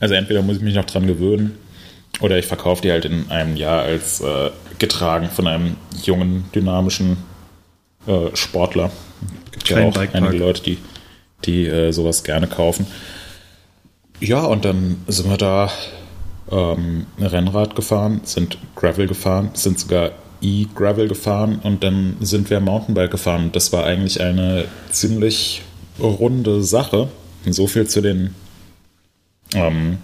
Also entweder muss ich mich noch dran gewöhnen oder ich verkaufe die halt in einem Jahr als äh, getragen von einem jungen, dynamischen äh, Sportler gibt ja auch einige Leute, die, die äh, sowas gerne kaufen. Ja, und dann sind wir da ähm, Rennrad gefahren, sind Gravel gefahren, sind sogar E-Gravel gefahren und dann sind wir Mountainbike gefahren. Das war eigentlich eine ziemlich runde Sache. So viel zu den, ähm,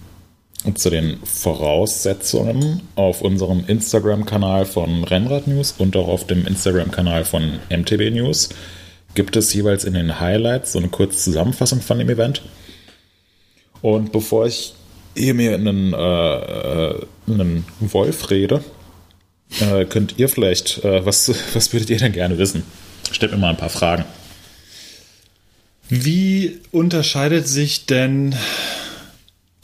zu den Voraussetzungen auf unserem Instagram-Kanal von Rennrad News und auch auf dem Instagram-Kanal von MTB News gibt es jeweils in den Highlights so eine kurze Zusammenfassung von dem Event. Und bevor ich hier mir einen, äh, äh, einen Wolf rede, äh, könnt ihr vielleicht, äh, was, *laughs* was würdet ihr denn gerne wissen? Stellt mir mal ein paar Fragen. Wie unterscheidet sich denn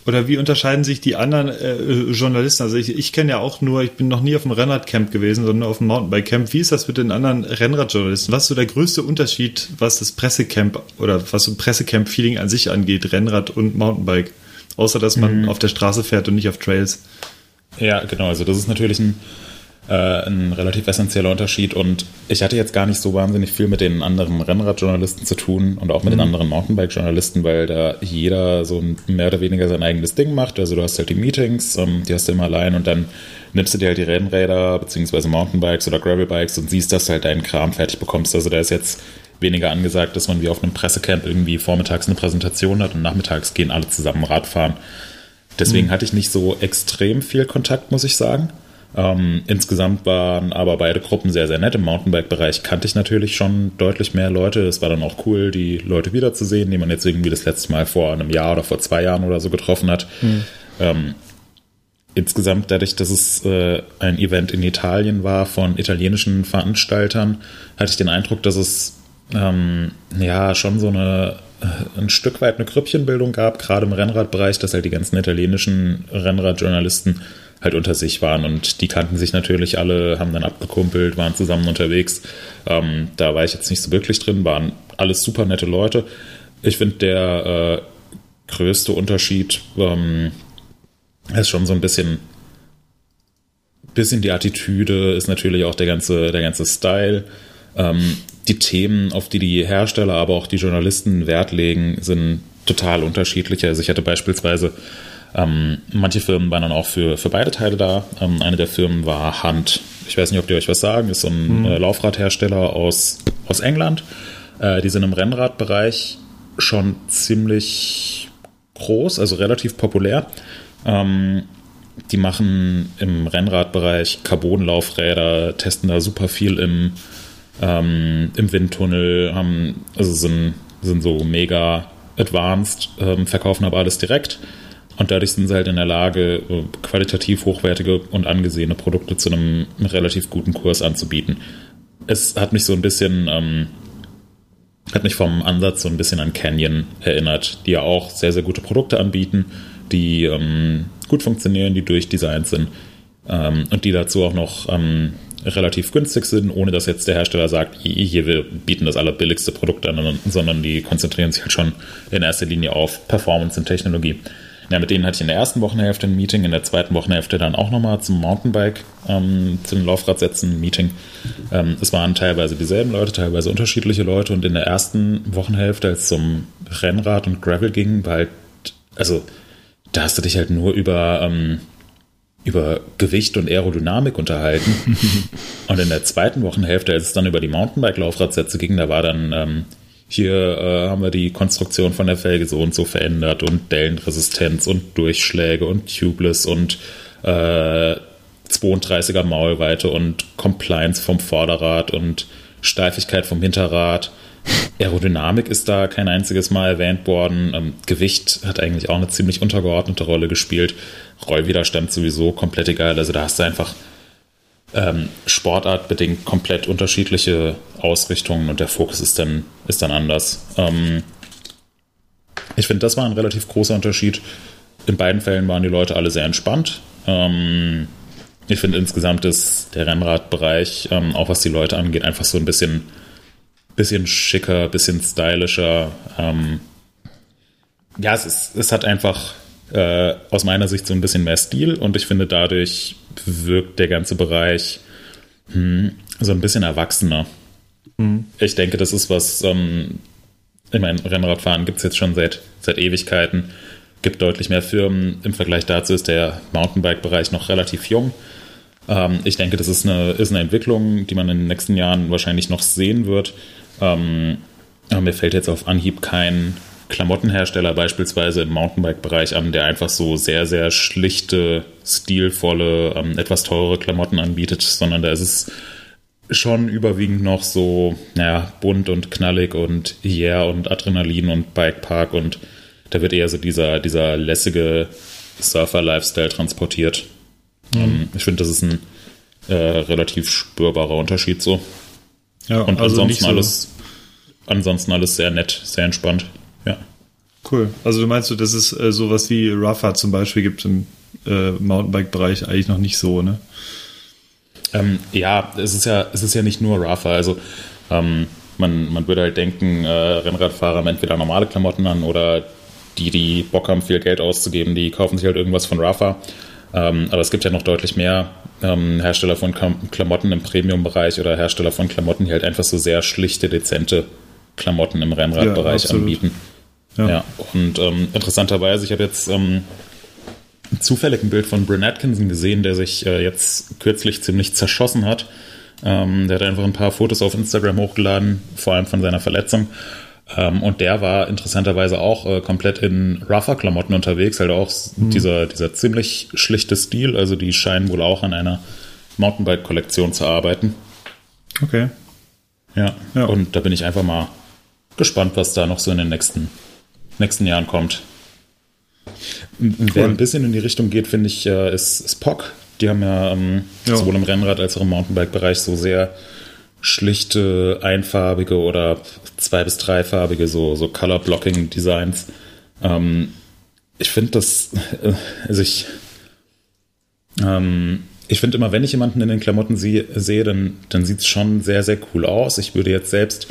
oder wie unterscheiden sich die anderen äh, Journalisten? Also ich, ich kenne ja auch nur, ich bin noch nie auf dem Rennradcamp gewesen, sondern auf dem Mountainbike-Camp. Wie ist das mit den anderen Rennradjournalisten? Was ist so der größte Unterschied, was das Pressecamp oder was so Pressecamp-Feeling an sich angeht, Rennrad und Mountainbike? Außer, dass man mhm. auf der Straße fährt und nicht auf Trails. Ja, genau. Also das ist natürlich ein äh, ein relativ essentieller Unterschied. Und ich hatte jetzt gar nicht so wahnsinnig viel mit den anderen Rennradjournalisten zu tun und auch mit mhm. den anderen Mountainbike-Journalisten, weil da jeder so mehr oder weniger sein eigenes Ding macht. Also du hast halt die Meetings, ähm, die hast du immer allein und dann nimmst du dir halt die Rennräder beziehungsweise Mountainbikes oder Gravelbikes und siehst, dass du halt deinen Kram fertig bekommst. Also da ist jetzt weniger angesagt, dass man wie auf einem Pressecamp irgendwie vormittags eine Präsentation hat und nachmittags gehen alle zusammen Radfahren. Deswegen mhm. hatte ich nicht so extrem viel Kontakt, muss ich sagen. Ähm, insgesamt waren aber beide Gruppen sehr, sehr nett. Im Mountainbike-Bereich kannte ich natürlich schon deutlich mehr Leute. Es war dann auch cool, die Leute wiederzusehen, die man jetzt irgendwie das letzte Mal vor einem Jahr oder vor zwei Jahren oder so getroffen hat. Mhm. Ähm, insgesamt dadurch, dass es äh, ein Event in Italien war von italienischen Veranstaltern, hatte ich den Eindruck, dass es ähm, ja schon so eine äh, ein Stück weit eine Grüppchenbildung gab, gerade im Rennradbereich, dass halt die ganzen italienischen Rennradjournalisten halt unter sich waren und die kannten sich natürlich alle, haben dann abgekumpelt, waren zusammen unterwegs. Ähm, da war ich jetzt nicht so wirklich drin, waren alles super nette Leute. Ich finde, der äh, größte Unterschied ähm, ist schon so ein bisschen, bisschen die Attitüde, ist natürlich auch der ganze, der ganze Style. Ähm, die Themen, auf die die Hersteller, aber auch die Journalisten Wert legen, sind total unterschiedlich. Also ich hatte beispielsweise ähm, manche Firmen waren dann auch für, für beide Teile da. Ähm, eine der Firmen war Hunt. Ich weiß nicht, ob die euch was sagen. Ist so ein mhm. äh, Laufradhersteller aus, aus England. Äh, die sind im Rennradbereich schon ziemlich groß, also relativ populär. Ähm, die machen im Rennradbereich Carbonlaufräder, testen da super viel im, ähm, im Windtunnel, haben, also sind, sind so mega advanced, ähm, verkaufen aber alles direkt. Und dadurch sind sie halt in der Lage, äh, qualitativ hochwertige und angesehene Produkte zu einem relativ guten Kurs anzubieten. Es hat mich so ein bisschen, ähm, hat mich vom Ansatz so ein bisschen an Canyon erinnert, die ja auch sehr, sehr gute Produkte anbieten, die ähm, gut funktionieren, die durchdesignt sind ähm, und die dazu auch noch ähm, relativ günstig sind, ohne dass jetzt der Hersteller sagt, hier, wir bieten das allerbilligste Produkt an, sondern die konzentrieren sich halt schon in erster Linie auf Performance und Technologie. Ja, mit denen hatte ich in der ersten Wochenhälfte ein Meeting, in der zweiten Wochenhälfte dann auch nochmal zum Mountainbike, ähm, zu den Laufradsätzen ein Meeting. Ähm, es waren teilweise dieselben Leute, teilweise unterschiedliche Leute und in der ersten Wochenhälfte, als es um Rennrad und Gravel ging, war halt, also da hast du dich halt nur über, ähm, über Gewicht und Aerodynamik unterhalten. *laughs* und in der zweiten Wochenhälfte, als es dann über die Mountainbike-Laufradsätze ging, da war dann ähm, hier äh, haben wir die Konstruktion von der Felge so und so verändert und Dellenresistenz und Durchschläge und Tubeless und äh, 32er Maulweite und Compliance vom Vorderrad und Steifigkeit vom Hinterrad. Aerodynamik ist da kein einziges Mal erwähnt worden. Ähm, Gewicht hat eigentlich auch eine ziemlich untergeordnete Rolle gespielt. Rollwiderstand sowieso komplett egal. Also da hast du einfach ähm, sportartbedingt komplett unterschiedliche Ausrichtungen und der Fokus ist dann, ist dann anders. Ähm, ich finde, das war ein relativ großer Unterschied. In beiden Fällen waren die Leute alle sehr entspannt. Ähm, ich finde insgesamt ist der Rennradbereich, ähm, auch was die Leute angeht, einfach so ein bisschen, bisschen schicker, bisschen stylischer. Ähm, ja, es, ist, es hat einfach äh, aus meiner Sicht so ein bisschen mehr Stil und ich finde dadurch wirkt der ganze Bereich hm, so ein bisschen erwachsener. Mhm. Ich denke, das ist was, ähm, ich meine, Rennradfahren gibt es jetzt schon seit, seit Ewigkeiten, gibt deutlich mehr Firmen. Im Vergleich dazu ist der Mountainbike-Bereich noch relativ jung. Ähm, ich denke, das ist eine, ist eine Entwicklung, die man in den nächsten Jahren wahrscheinlich noch sehen wird. Ähm, aber mir fällt jetzt auf Anhieb kein Klamottenhersteller beispielsweise im Mountainbike-Bereich an, der einfach so sehr, sehr schlichte, stilvolle, ähm, etwas teure Klamotten anbietet, sondern da ist es schon überwiegend noch so, naja, bunt und knallig und yeah und Adrenalin und Bikepark und da wird eher so dieser, dieser lässige Surfer-Lifestyle transportiert. Mhm. Ähm, ich finde, das ist ein äh, relativ spürbarer Unterschied so. Ja, und also ansonsten so, alles ansonsten alles sehr nett, sehr entspannt. Cool. Also du meinst, dass es äh, sowas wie Rafa zum Beispiel gibt im äh, Mountainbike-Bereich eigentlich noch nicht so, ne? Ähm, ja, es ist ja, es ist ja nicht nur Rafa. Also ähm, man, man würde halt denken, äh, Rennradfahrer haben entweder normale Klamotten an oder die, die Bock haben, viel Geld auszugeben, die kaufen sich halt irgendwas von Rafa. Ähm, aber es gibt ja noch deutlich mehr ähm, Hersteller von Klamotten im Premium-Bereich oder Hersteller von Klamotten, die halt einfach so sehr schlichte, dezente Klamotten im Rennradbereich ja, anbieten. Ja. ja. und ähm, interessanterweise, ich habe jetzt ähm, zufällig ein Bild von Bryn Atkinson gesehen, der sich äh, jetzt kürzlich ziemlich zerschossen hat. Ähm, der hat einfach ein paar Fotos auf Instagram hochgeladen, vor allem von seiner Verletzung. Ähm, und der war interessanterweise auch äh, komplett in Rougher-Klamotten unterwegs, halt auch mhm. dieser, dieser ziemlich schlichte Stil. Also die scheinen wohl auch an einer Mountainbike-Kollektion zu arbeiten. Okay. Ja. ja, und da bin ich einfach mal gespannt, was da noch so in den nächsten, nächsten Jahren kommt. Cool. Wer ein bisschen in die Richtung geht, finde ich, äh, ist, ist POC. Die haben ja, ähm, ja, sowohl im Rennrad als auch im Mountainbike-Bereich so sehr schlichte, einfarbige oder zwei- bis dreifarbige, so, so Color-Blocking-Designs. Ähm, ich finde das, äh, also ich, ähm, ich finde immer, wenn ich jemanden in den Klamotten sehe, sehe dann, dann sieht es schon sehr, sehr cool aus. Ich würde jetzt selbst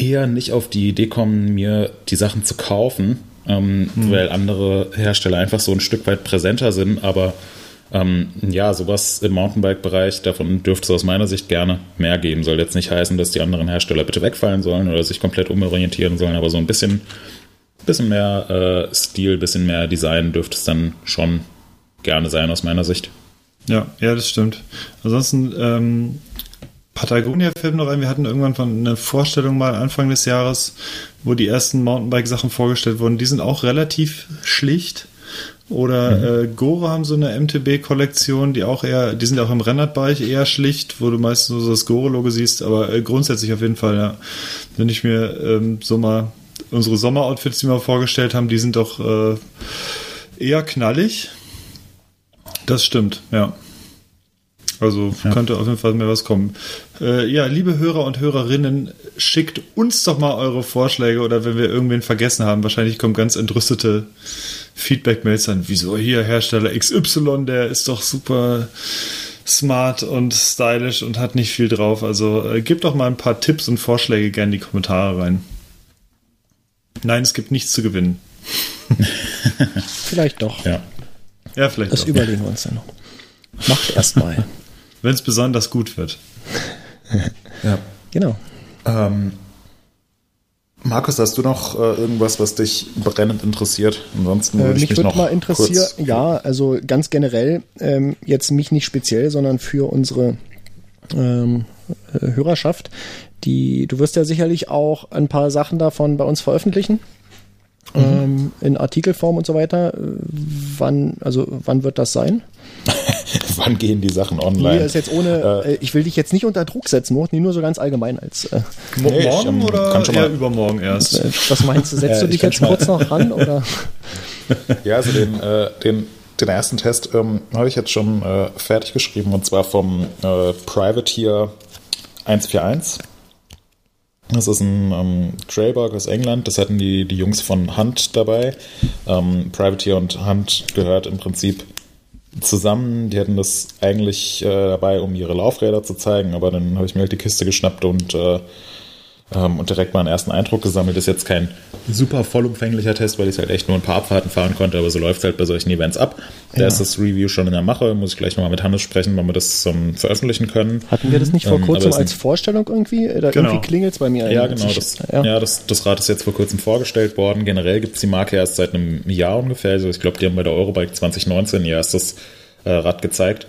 eher nicht auf die Idee kommen, mir die Sachen zu kaufen, ähm, hm. weil andere Hersteller einfach so ein Stück weit präsenter sind, aber ähm, ja, sowas im Mountainbike-Bereich, davon dürfte es aus meiner Sicht gerne mehr geben. Soll jetzt nicht heißen, dass die anderen Hersteller bitte wegfallen sollen oder sich komplett umorientieren sollen, aber so ein bisschen, bisschen mehr äh, Stil, bisschen mehr Design dürfte es dann schon gerne sein aus meiner Sicht. Ja, ja, das stimmt. Ansonsten, ähm, Patagonia fällt noch ein, wir hatten irgendwann von eine Vorstellung mal Anfang des Jahres, wo die ersten Mountainbike-Sachen vorgestellt wurden. Die sind auch relativ schlicht. Oder mhm. äh, Gore haben so eine MTB-Kollektion, die auch eher, die sind auch im Rennradbereich eher schlicht, wo du meistens nur so das Gore-Logo siehst, aber äh, grundsätzlich auf jeden Fall, ja. Wenn ich mir ähm, so mal unsere Sommeroutfits, die wir vorgestellt haben, die sind doch äh, eher knallig. Das stimmt, ja. Also ja. könnte auf jeden Fall mehr was kommen. Äh, ja, liebe Hörer und Hörerinnen, schickt uns doch mal eure Vorschläge oder wenn wir irgendwen vergessen haben, wahrscheinlich kommen ganz entrüstete Feedback-Mails an, wieso hier Hersteller XY, der ist doch super smart und stylisch und hat nicht viel drauf. Also äh, gebt doch mal ein paar Tipps und Vorschläge gerne in die Kommentare rein. Nein, es gibt nichts zu gewinnen. *laughs* vielleicht doch. Ja, ja vielleicht Das doch. überlegen wir uns dann noch. Macht erstmal. *laughs* Wenn es besonders gut wird. *laughs* ja. Genau. Ähm, Markus, hast du noch äh, irgendwas, was dich brennend interessiert? Ansonsten würde äh, mich, mich würde mal interessieren, ja, also ganz generell, ähm, jetzt mich nicht speziell, sondern für unsere ähm, äh, Hörerschaft, die, du wirst ja sicherlich auch ein paar Sachen davon bei uns veröffentlichen. Mhm. Ähm, in Artikelform und so weiter. Wann, also wann wird das sein? *laughs* wann gehen die Sachen online? Nee, ist jetzt ohne, äh, ich will dich jetzt nicht unter Druck setzen, nur, nur so ganz allgemein als. Äh, nee, morgen ich, ähm, oder eher übermorgen erst? Äh, was meinst du? Setzt du dich jetzt kurz noch ran *laughs* oder? ja, also den, äh, den, den ersten Test ähm, habe ich jetzt schon äh, fertig geschrieben und zwar vom äh, Privateer 141. Das ist ein ähm, Trailbug aus England. Das hatten die, die Jungs von Hunt dabei. Ähm, Privateer und Hunt gehört im Prinzip zusammen. Die hatten das eigentlich äh, dabei, um ihre Laufräder zu zeigen, aber dann habe ich mir halt die Kiste geschnappt und, äh, ähm, und direkt mal einen ersten Eindruck gesammelt. Das ist jetzt kein super vollumfänglicher Test, weil ich halt echt nur ein paar Abfahrten fahren konnte, aber so läuft es halt bei solchen Events ab. Da ja. ist das Review schon in der Mache, muss ich gleich nochmal mit Hannes sprechen, wann wir das um, veröffentlichen können. Hatten wir das nicht vor ähm, kurzem als Vorstellung irgendwie? Da genau. irgendwie klingelt es bei mir. Ja, genau. Das, ja, ja das, das, Rad ist jetzt vor kurzem vorgestellt worden. Generell gibt es die Marke erst seit einem Jahr ungefähr. Also ich glaube, die haben bei der Eurobike 2019 ihr erstes äh, Rad gezeigt.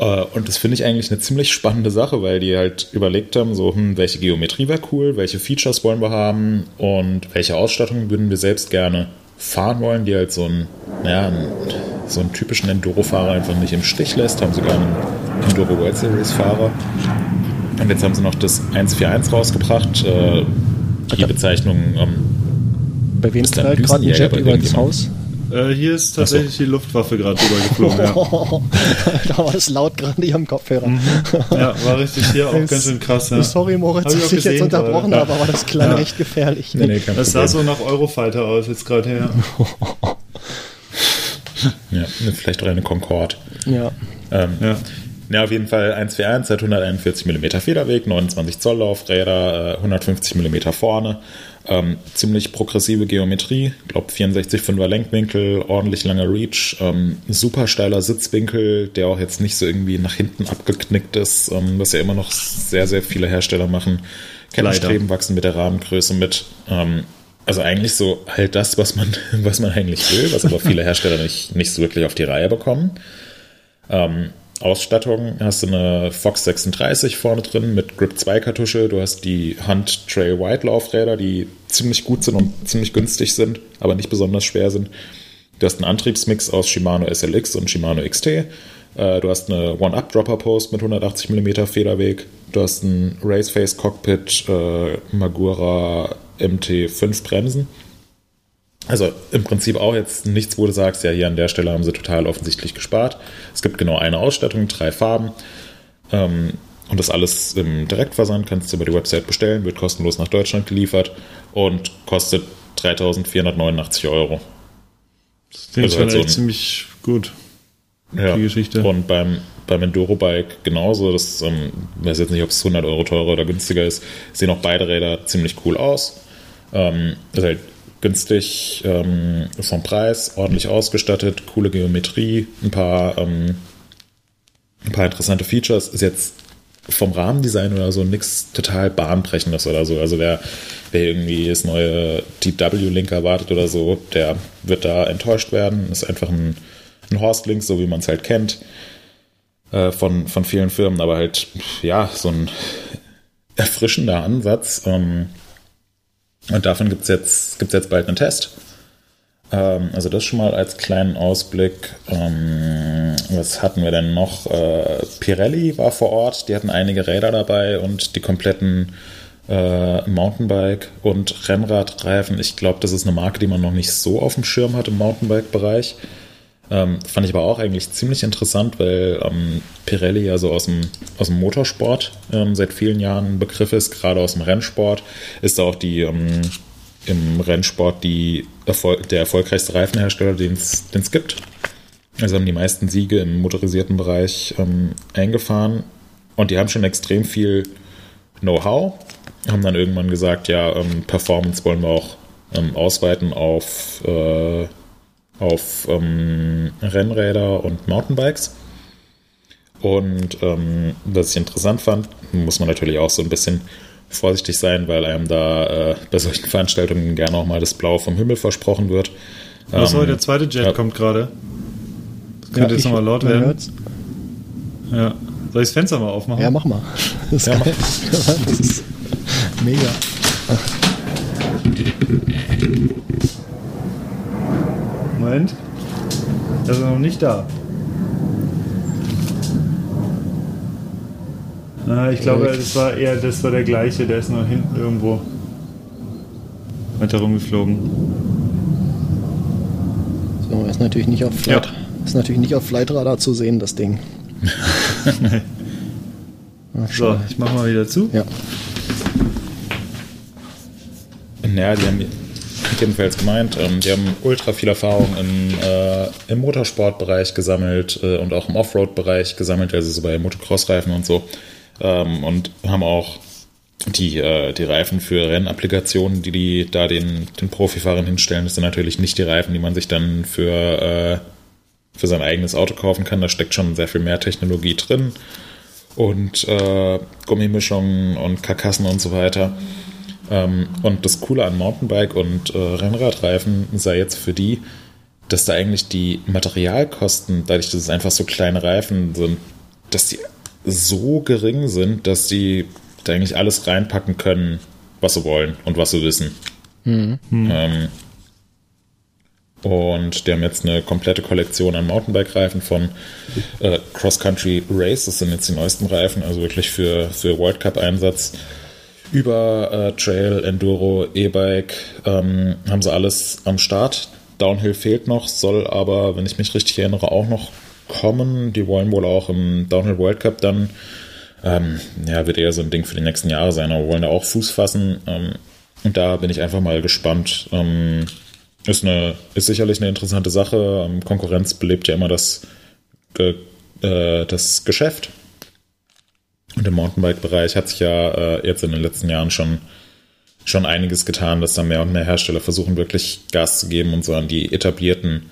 Äh, und das finde ich eigentlich eine ziemlich spannende Sache, weil die halt überlegt haben, so, hm, welche Geometrie wäre cool, welche Features wollen wir haben und welche Ausstattung würden wir selbst gerne fahren wollen, die halt so einen, naja, so einen typischen Enduro-Fahrer einfach nicht im Stich lässt, haben sogar einen Enduro World Series-Fahrer. Und jetzt haben sie noch das 141 rausgebracht. Äh, die Bezeichnung. Ähm, Bei wem knallt gerade ein Jet über das Haus? Äh, hier ist tatsächlich die Luftwaffe gerade drüber geflogen. Ja. *laughs* da war es laut gerade hier am Kopfhörer. ja, war richtig hier auch ganz schön krass. Ja. Sorry, Moritz, ich dass ich jetzt gesehen unterbrochen gerade. habe, aber das klang Ja. echt gefährlich. Nee, nee, Das sah so nach Eurofighter aus jetzt gerade her. *laughs* Ja, vielleicht auch eine Concorde. Ja. Ähm, Ja. Ja, auf jeden Fall 141 hat 141 mm Federweg, 29 Zoll Laufräder, äh, 150 mm vorne. Ähm, ziemlich progressive Geometrie, glaube 64,5er Lenkwinkel, ordentlich langer Reach, ähm, super steiler Sitzwinkel, der auch jetzt nicht so irgendwie nach hinten abgeknickt ist, ähm, was ja immer noch sehr, sehr viele Hersteller machen. Kettenstreben wachsen mit der Rahmengröße mit. Ähm, also eigentlich so halt das, was man, *laughs* was man eigentlich will, was aber viele Hersteller nicht, nicht so wirklich auf die Reihe bekommen. Ähm, Ausstattung hast du eine Fox 36 vorne drin mit Grip 2 Kartusche. Du hast die Hunt Trail White Laufräder, die ziemlich gut sind und ziemlich günstig sind, aber nicht besonders schwer sind. Du hast einen Antriebsmix aus Shimano SLX und Shimano XT. Äh, Du hast eine One-Up-Dropper-Post mit 180 mm Federweg. Du hast ein Raceface Cockpit äh, Magura MT5 Bremsen. Also im Prinzip auch jetzt nichts, wo du sagst, ja, hier an der Stelle haben sie total offensichtlich gespart. Es gibt genau eine Ausstattung, drei Farben. Ähm, und das alles im Direktversand kannst du über die Website bestellen, wird kostenlos nach Deutschland geliefert und kostet 3.489 Euro. Das klingt Also halt so ziemlich gut. Ja. Die Geschichte. Und beim, beim Enduro-Bike genauso. Das ähm, weiß jetzt nicht, ob es 100 Euro teurer oder günstiger ist. Sehen auch beide Räder ziemlich cool aus. Ähm, ist halt günstig ähm, vom Preis, ordentlich ausgestattet, coole Geometrie, ein paar, ähm, ein paar interessante Features. Ist jetzt vom Rahmendesign oder so nichts total bahnbrechendes oder so. Also wer, wer irgendwie das neue TW-Link erwartet oder so, der wird da enttäuscht werden. Ist einfach ein, ein Horst-Link, so wie man es halt kennt äh, von, von vielen Firmen, aber halt, ja, so ein erfrischender Ansatz. Ähm, und davon gibt es jetzt, gibt's jetzt bald einen Test. Ähm, also das schon mal als kleinen Ausblick. Ähm, was hatten wir denn noch? Äh, Pirelli war vor Ort, die hatten einige Räder dabei und die kompletten äh, Mountainbike- und Rennradreifen. Ich glaube, das ist eine Marke, die man noch nicht so auf dem Schirm hat im Mountainbike-Bereich. Ähm, fand ich aber auch eigentlich ziemlich interessant, weil ähm, Pirelli ja so aus dem, aus dem Motorsport ähm, seit vielen Jahren ein Begriff ist, gerade aus dem Rennsport, ist auch die ähm, im Rennsport die Erfol der erfolgreichste Reifenhersteller, den es gibt. Also haben die meisten Siege im motorisierten Bereich ähm, eingefahren und die haben schon extrem viel Know-how, haben dann irgendwann gesagt, ja, ähm, Performance wollen wir auch ausweiten auf äh, auf ähm, Rennräder und Mountainbikes. Und ähm, was ich interessant fand, muss man natürlich auch so ein bisschen vorsichtig sein, weil einem da äh, bei solchen Veranstaltungen gerne auch mal das Blau vom Himmel versprochen wird. Was Ähm, heute der zweite Jet ja. kommt gerade. Das könnte jetzt ich- nochmal laut werden. hört's. Ja. Soll ich das Fenster mal aufmachen? Ja, mach mal. Das ist Ja, geil. *laughs* Das ist mega. Moment. Er ist noch nicht da. Ah, ich glaube, das war eher, das war der gleiche, der ist noch hinten irgendwo weiter rumgeflogen. So, ist natürlich nicht auf Flight, Ja. ist natürlich nicht auf Flightradar zu sehen, das Ding. *laughs* Ach, So, ich mach mal wieder zu. Ja. Naja, die haben jedenfalls gemeint, ähm, die haben ultra viel Erfahrung im, äh, im Motorsportbereich gesammelt äh, und auch im Offroad-Bereich gesammelt, also so bei Motocross-Reifen und so. Ähm, und haben auch die, äh, die Reifen für Rennapplikationen, die die da den, den Profifahrern hinstellen. Das sind natürlich nicht die Reifen, die man sich dann für, äh, für sein eigenes Auto kaufen kann. Da steckt schon sehr viel mehr Technologie drin und äh, Gummimischungen und Karkassen und so weiter. Ähm, und das Coole an Mountainbike und äh, Rennradreifen sei jetzt für die, dass da eigentlich die Materialkosten, dadurch, dass es einfach so kleine Reifen sind, dass die so gering sind, dass die da eigentlich alles reinpacken können, was sie wollen und was sie wissen. Ähm, und die haben jetzt eine komplette Kollektion an Mountainbike-Reifen von äh, Cross Country Race. Das sind jetzt die neuesten Reifen, also wirklich für, für World Cup-Einsatz. Über äh, Trail, Enduro, E-Bike ähm, haben sie alles am Start. Downhill fehlt noch, soll aber, wenn ich mich richtig erinnere, auch noch kommen. Die wollen wohl auch im Downhill World Cup dann, ähm, ja, wird eher so ein Ding für die nächsten Jahre sein, aber wollen da auch Fuß fassen. Ähm, und da bin ich einfach mal gespannt. Ähm, ist, eine, ist sicherlich eine interessante Sache. Ähm, Konkurrenz belebt ja immer das, äh, das Geschäft. Und im Mountainbike-Bereich hat sich ja äh, jetzt in den letzten Jahren schon, schon einiges getan, dass da mehr und mehr Hersteller versuchen, wirklich Gas zu geben und so an die etablierten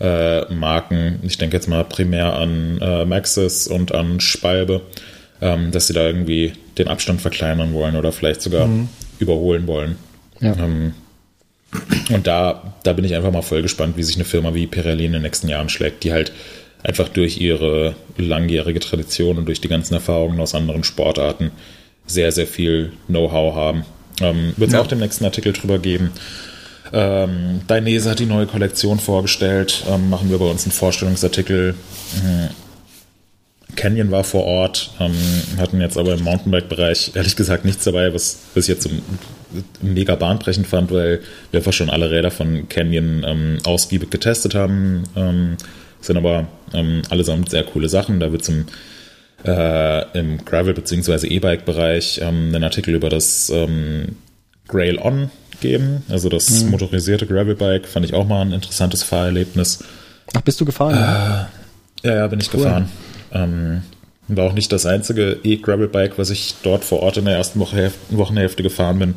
äh, Marken, ich denke jetzt mal primär an äh, Maxis und an Spalbe, ähm, dass sie da irgendwie den Abstand verkleinern wollen oder vielleicht sogar mhm. überholen wollen. Ja. Ähm, und da, da bin ich einfach mal voll gespannt, wie sich eine Firma wie Pirelli in den nächsten Jahren schlägt, die halt einfach durch ihre langjährige Tradition und durch die ganzen Erfahrungen aus anderen Sportarten sehr, sehr viel Know-how haben. Ähm, Wird es ja. auch den nächsten Artikel drüber geben. Ähm, Dainese hat die neue Kollektion vorgestellt. Ähm, machen wir bei uns einen Vorstellungsartikel. Mhm. Canyon war vor Ort, ähm, hatten jetzt aber im Mountainbike-Bereich ehrlich gesagt nichts dabei, was, ich jetzt so mega bahnbrechend fand, weil wir einfach schon alle Räder von Canyon ähm, ausgiebig getestet haben. Ähm, sind aber ähm, allesamt sehr coole Sachen. Da wird es im, äh, im Gravel- bzw. E-Bike-Bereich ähm, einen Artikel über das ähm, Grail On geben. Also das mhm. motorisierte Gravelbike fand ich auch mal ein interessantes Fahrerlebnis. Ach, bist du gefahren? Äh, ja, ja, bin ich cool. gefahren. Ähm, war auch nicht das einzige E-Gravelbike, was ich dort vor Ort in der ersten Woche, Wochenhälfte gefahren bin.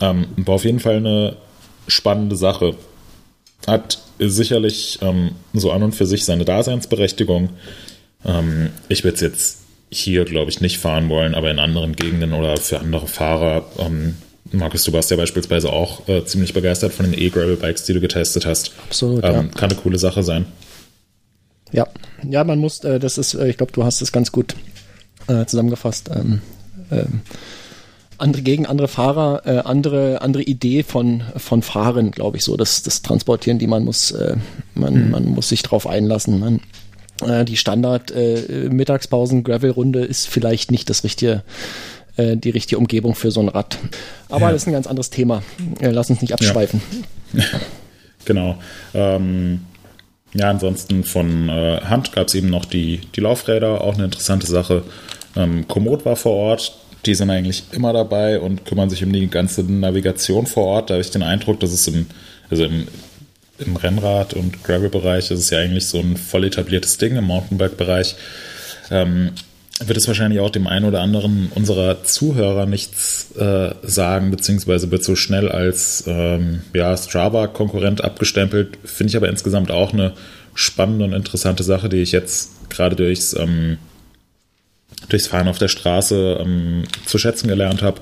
Ähm, war auf jeden Fall eine spannende Sache. Hat sicherlich ähm, so an und für sich seine Daseinsberechtigung. Ähm, ich würde es jetzt hier, glaube ich, nicht fahren wollen, aber in anderen Gegenden oder für andere Fahrer ähm, Markus, du warst ja beispielsweise auch äh, ziemlich begeistert von den E-Gravel-Bikes, die du getestet hast. Absolut. Ähm, ja. Kann eine coole Sache sein. Ja, ja, man muss, äh, das ist, äh, ich glaube, du hast es ganz gut äh, zusammengefasst. Ähm, ähm, andere gegen andere Fahrer, äh, andere andere Idee von von Fahren, glaube ich, so das das Transportieren, die man muss, äh, man mhm. man muss sich drauf einlassen. Man äh, die Standard äh, Mittagspausen ist vielleicht nicht das richtige äh, die richtige Umgebung für so ein Rad. Aber ja. das ist ein ganz anderes Thema. Äh, lass uns nicht abschweifen. Ja. *laughs* genau. Ähm, ja, ansonsten von Hand gab es eben noch die, die Laufräder, auch eine interessante Sache. Ähm, Komoot war vor Ort, die sind eigentlich immer dabei und kümmern sich um die ganze Navigation vor Ort. Da habe ich den Eindruck, dass es im, also im, im Rennrad- und Gravel-Bereich ist es ja eigentlich so ein voll etabliertes Ding, im Mountainbike-Bereich. Ähm, wird es wahrscheinlich auch dem einen oder anderen unserer Zuhörer nichts äh, sagen, beziehungsweise wird so schnell als ähm, ja, Strava-Konkurrent abgestempelt. Finde ich aber insgesamt auch eine spannende und interessante Sache, die ich jetzt gerade durchs, ähm, durchs Fahren auf der Straße ähm, zu schätzen gelernt habe.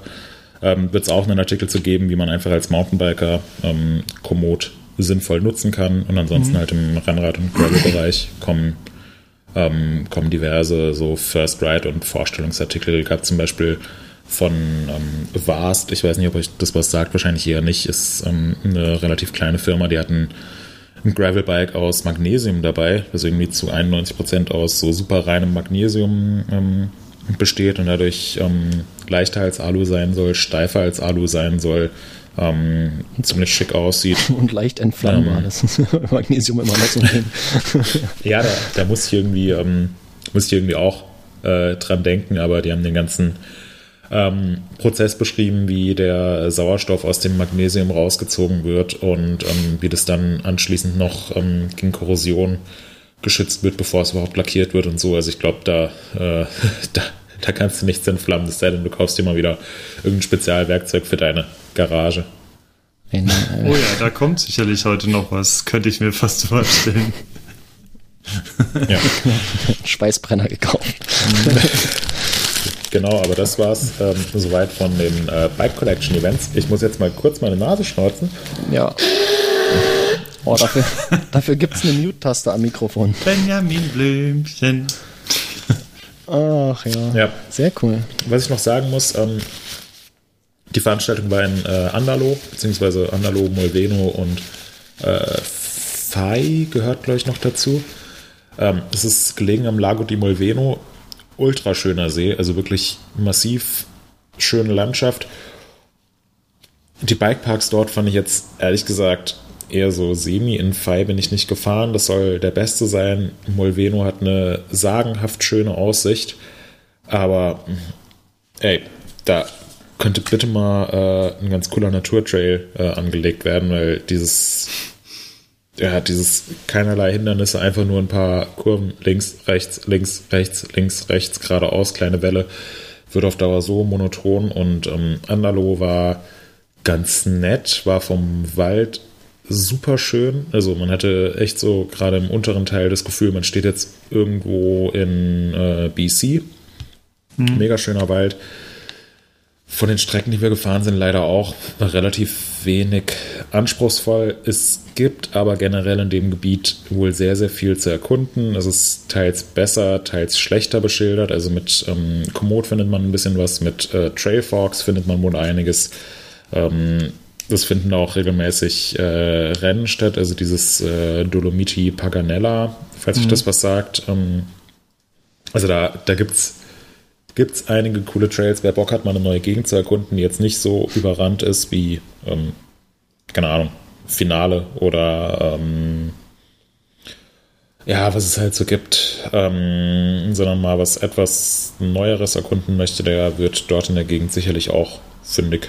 Ähm, wird es auch einen Artikel zu geben, wie man einfach als Mountainbiker ähm, Komoot sinnvoll nutzen kann und ansonsten mhm. halt im Rennrad- und Gravel-Bereich kommen ähm, kommen diverse so First Ride und Vorstellungsartikel. Gab zum Beispiel von ähm, Vast, ich weiß nicht, ob euch das was sagt, wahrscheinlich eher nicht, ist ähm, eine relativ kleine Firma, die hatten ein Gravelbike aus Magnesium dabei, das irgendwie zu 91% aus so super reinem Magnesium ähm, besteht und dadurch ähm, leichter als Alu sein soll, steifer als Alu sein soll, ähm, ziemlich schick aussieht. *laughs* Und leicht entflammbar. Ähm, das ist *laughs* Magnesium immer noch so ein *laughs* ja, da, da muss ich irgendwie, ähm, muss ich irgendwie auch äh, dran denken, aber die haben den ganzen ähm, Prozess beschrieben, wie der Sauerstoff aus dem Magnesium rausgezogen wird und ähm, wie das dann anschließend noch ähm, gegen Korrosion geschützt wird, bevor es überhaupt lackiert wird und so. Also ich glaube, da, äh, *laughs* da, da kannst du nichts entflammen, es sei denn, du kaufst dir mal wieder irgendein Spezialwerkzeug für deine Garage. In, äh, oh ja, da kommt sicherlich heute noch was, könnte ich mir fast vorstellen. ja. *laughs* Schweißbrenner gekauft. *laughs* genau, aber das war's ähm, soweit von den äh, Bike Collection Events. Ich muss jetzt mal kurz meine Nase schnauzen. Ja. Oh, dafür, *laughs* dafür gibt es eine Mute-Taste am Mikrofon. Benjamin Blümchen. Ach ja. ja. Sehr cool. Was ich noch sagen muss, ähm, die Veranstaltung war in äh, Andalo, beziehungsweise Andalo, Molveno und äh, Fai gehört, glaube ich, noch dazu. Ähm, es ist gelegen am Lago di Molveno. Ultra schöner See, also wirklich massiv schöne Landschaft. Die Bikeparks dort fand ich jetzt ehrlich gesagt eher so semi. In Fei bin ich nicht gefahren. Das soll der beste sein. Molveno hat eine sagenhaft schöne Aussicht. Aber, ey, da könnte bitte mal äh, ein ganz cooler Naturtrail äh, angelegt werden, weil dieses, ja, dieses keinerlei Hindernisse, einfach nur ein paar Kurven links, rechts, links, rechts, links, rechts, geradeaus, kleine Welle, wird auf Dauer so monoton und ähm, Andalo war ganz nett, war vom Wald super schön. Also man hatte echt so gerade im unteren Teil das Gefühl, man steht jetzt irgendwo in äh, BC. Mhm. Mega schöner Wald. Von den Strecken, die wir gefahren sind, leider auch relativ wenig anspruchsvoll. Es gibt aber generell in dem Gebiet wohl sehr, sehr viel zu erkunden. Es ist teils besser, teils schlechter beschildert. Also mit ähm, Komoot findet man ein bisschen was, mit äh, Trailforks findet man wohl einiges. Ähm, das finden auch regelmäßig äh, Rennen statt, also dieses äh, Dolomiti Paganella, falls mhm. sich das was sagt. Ähm, also da, da gibt es gibt es einige coole Trails. Wer Bock hat, mal eine neue Gegend zu erkunden, die jetzt nicht so überrannt ist wie, ähm, keine Ahnung, Finale oder ähm, ja, was es halt so gibt, ähm, sondern mal was etwas Neueres erkunden möchte, der wird dort in der Gegend sicherlich auch fündig.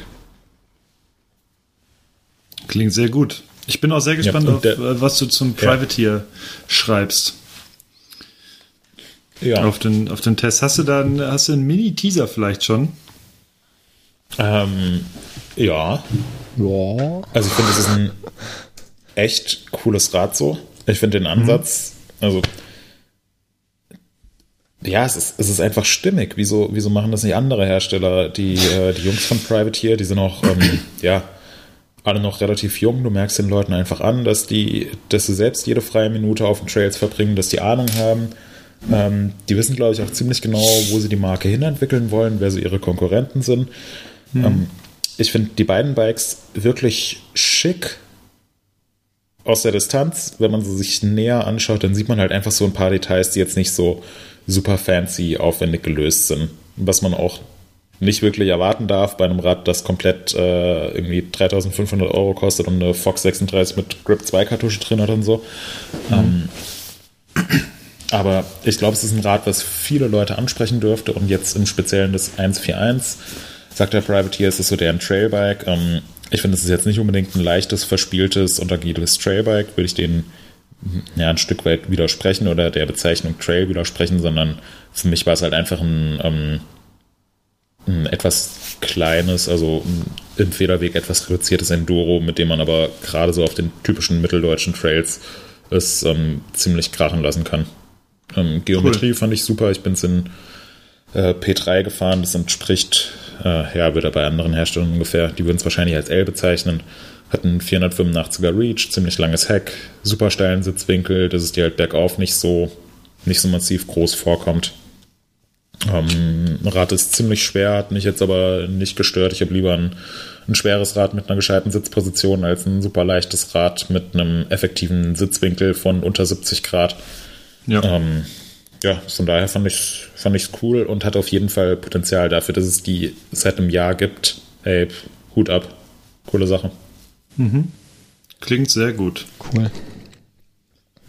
Klingt sehr gut. Ich bin auch sehr gespannt, ja, auf, der, was du zum Privateer ja. schreibst. Ja. Auf den, auf den Test. Hast du da einen, hast du einen Mini-Teaser vielleicht schon? Ähm, ja. Ja. Also ich finde, das ist ein echt cooles Rad so. Ich finde den Ansatz, mhm. also ja, es ist, es ist einfach stimmig. Wieso, wieso machen das nicht andere Hersteller? Die, äh, die Jungs von Privateer, die sind auch, ähm, ja, alle noch relativ jung. Du merkst den Leuten einfach an, dass die, dass sie selbst jede freie Minute auf den Trails verbringen, dass die Ahnung haben, ähm, die wissen, glaube ich, auch ziemlich genau, wo sie die Marke hinentwickeln wollen, wer so ihre Konkurrenten sind. Hm. Ähm, ich finde die beiden Bikes wirklich schick aus der Distanz. Wenn man sie sich näher anschaut, dann sieht man halt einfach so ein paar Details, die jetzt nicht so super fancy, aufwendig gelöst sind. Was man auch nicht wirklich erwarten darf bei einem Rad, das komplett äh, irgendwie 3500 Euro kostet und eine Fox 36 mit Grip 2 Kartusche drin hat und so. Mhm. Ähm, aber ich glaube, es ist ein Rad, was viele Leute ansprechen dürfte und jetzt im Speziellen das 141, sagt der Privateer, es ist so deren Trailbike. Ähm, ich finde, es ist jetzt nicht unbedingt ein leichtes, verspieltes und agiles Trailbike, würde ich denen ja, ein Stück weit widersprechen oder der Bezeichnung Trail widersprechen, sondern für mich war es halt einfach ein, ähm, ein etwas kleines, also im Federweg etwas reduziertes Enduro, mit dem man aber gerade so auf den typischen mitteldeutschen Trails es ähm, ziemlich krachen lassen kann. Ähm, Geometrie cool. fand ich super. Ich bin es in äh, P3 gefahren. Das entspricht, äh, ja, wieder bei anderen Herstellern ungefähr. Die würden es wahrscheinlich als L bezeichnen. Hat einen 485er Reach, ziemlich langes Heck, super steilen Sitzwinkel, dass es dir halt bergauf nicht so, nicht so massiv groß vorkommt. Ähm, Rad ist ziemlich schwer, hat mich jetzt aber nicht gestört. Ich habe lieber ein, ein, schweres Rad mit einer gescheiten Sitzposition als ein super leichtes Rad mit einem effektiven Sitzwinkel von unter 70 Grad. Ja. Ähm, ja, von daher fand ich fand ich's cool und hat auf jeden Fall Potenzial dafür, dass es die seit einem Jahr gibt. Hey, Hut ab. Coole Sache. Mhm. Klingt sehr gut. Cool.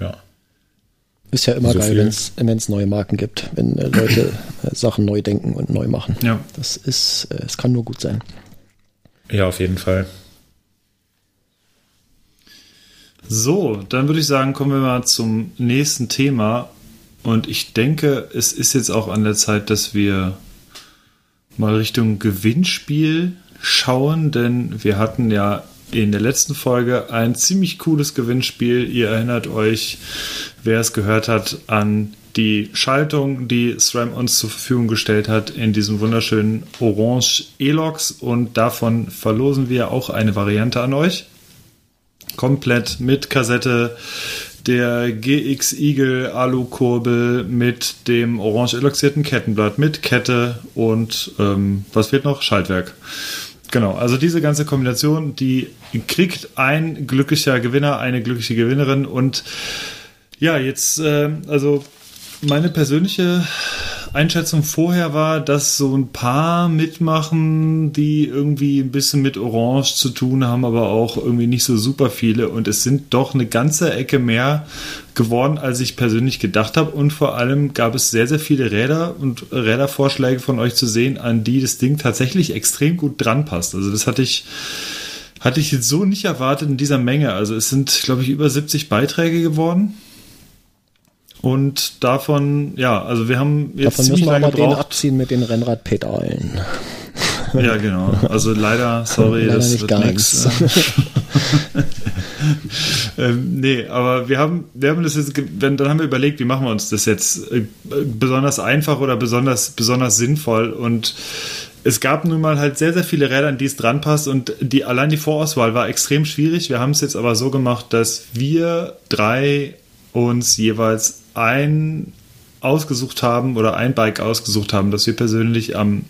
Ja. Ist ja immer so geil, wenn es neue Marken gibt, wenn äh, Leute *laughs* äh, Sachen neu denken und neu machen. Ja. Das ist, äh, es kann nur gut sein. Ja, auf jeden Fall. So, dann würde ich sagen, kommen wir mal zum nächsten Thema. Und ich denke, es ist jetzt auch an der Zeit, dass wir mal Richtung Gewinnspiel schauen, denn wir hatten ja in der letzten Folge ein ziemlich cooles Gewinnspiel. Ihr erinnert euch, wer es gehört hat, an die Schaltung, die SRAM uns zur Verfügung gestellt hat in diesem wunderschönen Orange Elox und davon verlosen wir auch eine Variante an euch. Komplett mit Kassette, der GX Eagle Alu-Kurbel mit dem orange eloxierten Kettenblatt, mit Kette und ähm, was wird noch? Schaltwerk. Genau, also diese ganze Kombination, die kriegt ein glücklicher Gewinner, eine glückliche Gewinnerin und ja, jetzt, äh, also meine persönliche Einschätzung vorher war, dass so ein paar mitmachen, die irgendwie ein bisschen mit Orange zu tun haben, aber auch irgendwie nicht so super viele. Und es sind doch eine ganze Ecke mehr geworden, als ich persönlich gedacht habe. Und vor allem gab es sehr, sehr viele Räder und Rädervorschläge von euch zu sehen, an die das Ding tatsächlich extrem gut dran passt. Also das hatte ich hatte ich jetzt so nicht erwartet in dieser Menge. Also es sind, glaube ich, über 70 Beiträge geworden. Und davon, ja, also wir haben jetzt Davon ziemlich lange aber den gebraucht. abziehen mit den Rennradpedalen. Ja, genau. Also leider, *laughs* sorry, Leider das wird nichts. *laughs* ähm, nee, aber wir haben, wir haben das jetzt, dann haben wir überlegt, wie machen wir uns das jetzt äh, besonders einfach oder besonders, besonders sinnvoll und es gab nun mal halt sehr, sehr viele Räder, an die es dran passt und die, allein die Vorauswahl war extrem schwierig. Wir haben es jetzt aber so gemacht, dass wir drei uns jeweils ein ausgesucht haben oder ein Bike ausgesucht haben, das wir persönlich am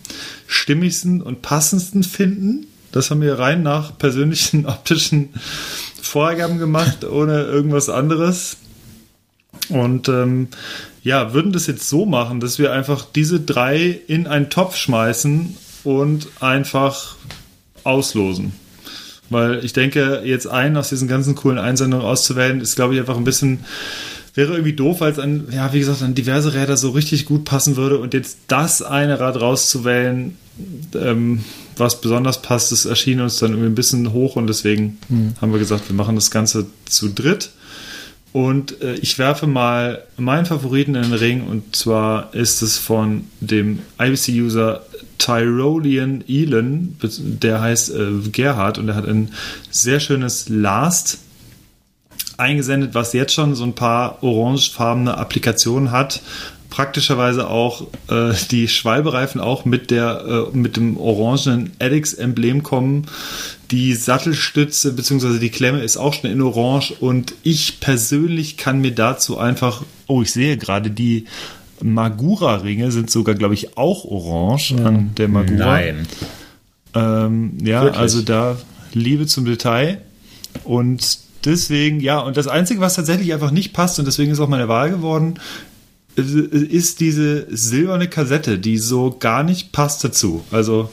stimmigsten und passendsten finden. Das haben wir rein nach persönlichen *laughs* optischen Vorgaben gemacht, ohne irgendwas anderes. Und ähm, ja, würden das jetzt so machen, dass wir einfach diese drei in einen Topf schmeißen und einfach auslosen. Weil ich denke, jetzt einen aus diesen ganzen coolen Einsendungen auszuwählen, ist, glaube ich, einfach ein bisschen, wäre irgendwie doof, weil es an, ja, wie gesagt, an diverse Räder so richtig gut passen würde. Und jetzt das eine Rad rauszuwählen, ähm, was besonders passt, das erschien uns dann irgendwie ein bisschen hoch und deswegen haben wir gesagt, wir machen das Ganze zu dritt. Und äh, ich werfe mal meinen Favoriten in den Ring und zwar ist es von dem IBC-User Tyrolean Elon, der heißt äh, Gerhard und der hat ein sehr schönes Last eingesendet, was jetzt schon so ein paar orangefarbene Applikationen hat. Praktischerweise auch äh, die Schwalbereifen auch mit der äh, mit dem orangenen Addix-Emblem kommen. Die Sattelstütze bzw. die Klemme ist auch schon in Orange und ich persönlich kann mir dazu einfach, oh, ich sehe gerade die Magura-Ringe sind sogar, glaube ich, auch orange an der Magura. Nein. Ähm, ja, Wirklich? also da Liebe zum Detail. Und deswegen, ja, und das Einzige, was tatsächlich einfach nicht passt, und deswegen ist auch meine Wahl geworden, ist diese silberne Kassette, die so gar nicht passt dazu. Also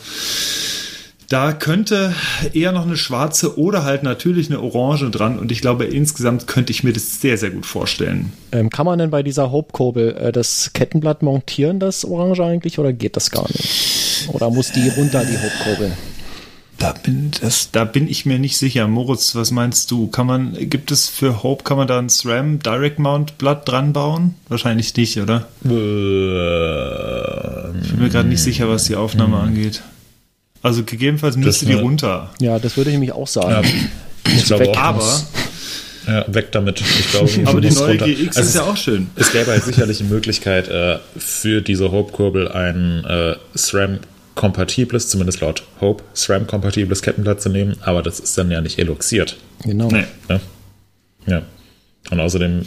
da könnte eher noch eine schwarze oder halt natürlich eine orange dran. Und ich glaube, insgesamt könnte ich mir das sehr, sehr gut vorstellen. Ähm, kann man denn bei dieser Hope-Kurbel äh, das Kettenblatt montieren, das Orange eigentlich, oder geht das gar nicht? Oder muss die runter, die Hope-Kurbel? Da bin, das, da bin ich mir nicht sicher. Moritz, was meinst du? Kann man, gibt es für Hope, kann man da ein SRAM Direct Mount Blatt dran bauen? Wahrscheinlich nicht, oder? Ich bin mir gerade nicht sicher, was die Aufnahme angeht. Also gegebenenfalls müsste die eine- runter. Ja, das würde ich nämlich auch sagen. Ja, ich glaube auch. Aber, ja, weg damit. Ich glaube, *laughs* aber die neue runter. GX Also ist ja auch schön. Es gäbe halt sicherlich eine Möglichkeit, äh, für diese Hope-Kurbel ein äh, SRAM-kompatibles, zumindest laut Hope, SRAM-kompatibles Kettenblatt zu nehmen, aber das ist dann ja nicht eluxiert. Genau. Nee. Ne? Ja. Und außerdem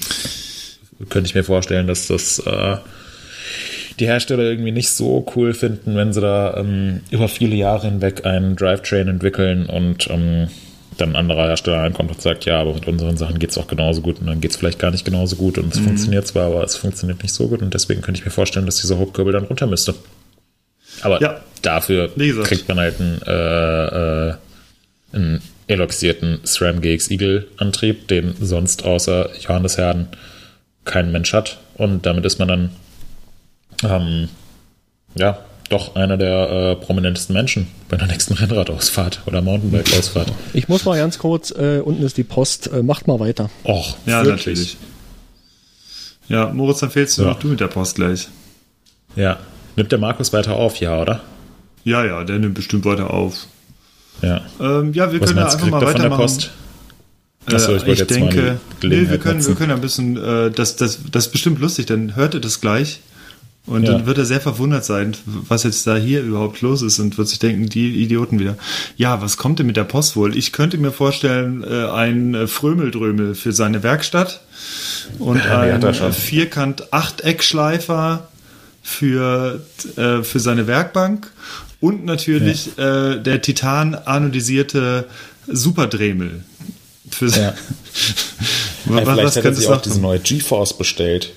könnte ich mir vorstellen, dass das äh, die Hersteller irgendwie nicht so cool finden, wenn sie da ähm, über viele Jahre hinweg einen Drivetrain entwickeln und ähm, dann ein anderer Hersteller reinkommt und sagt, ja, aber mit unseren Sachen geht es auch genauso gut und dann geht es vielleicht gar nicht genauso gut und es funktioniert zwar, aber es funktioniert nicht so gut und deswegen könnte ich mir vorstellen, dass dieser Hauptkurbel dann runter müsste. Aber Ja. Dafür kriegt man halt einen, äh, äh, einen eloxierten SRAM GX Eagle Antrieb, den sonst außer Johannes Herden kein Mensch hat. Und damit ist man dann ähm, ja doch einer der äh, prominentesten Menschen bei der nächsten *laughs* Rennradausfahrt oder Mountainbike-Ausfahrt. Ich muss mal ganz kurz, äh, unten ist die Post, äh, macht mal weiter. Och, Ja, wirklich? natürlich. Ja, Moritz, dann fehlst du Ja. noch du mit der Post gleich. Ja. Nimmt der Markus weiter auf, ja, oder? Ja, ja, der nimmt bestimmt weiter auf. Ja. Ähm, ja, wir Was können du, einfach mal er weitermachen. Post? Achso, ich Äh, jetzt denke, nee, wir können, wir können ein bisschen, äh, das, das, das ist bestimmt lustig, dann hört ihr das gleich. Und Ja. dann wird er sehr verwundert sein, was jetzt da hier überhaupt los ist und wird sich denken, die Idioten wieder. Ja, was kommt denn mit der Post wohl? Ich könnte mir vorstellen, äh, ein äh, Frömeldrömel für seine Werkstatt und ein er Vierkant-Achteckschleifer für, äh, für seine Werkbank und natürlich äh, der Titan anodisierte Superdremel. Für *laughs* Ja. was, Ja, vielleicht sich es auch noch diese neue GeForce bestellt.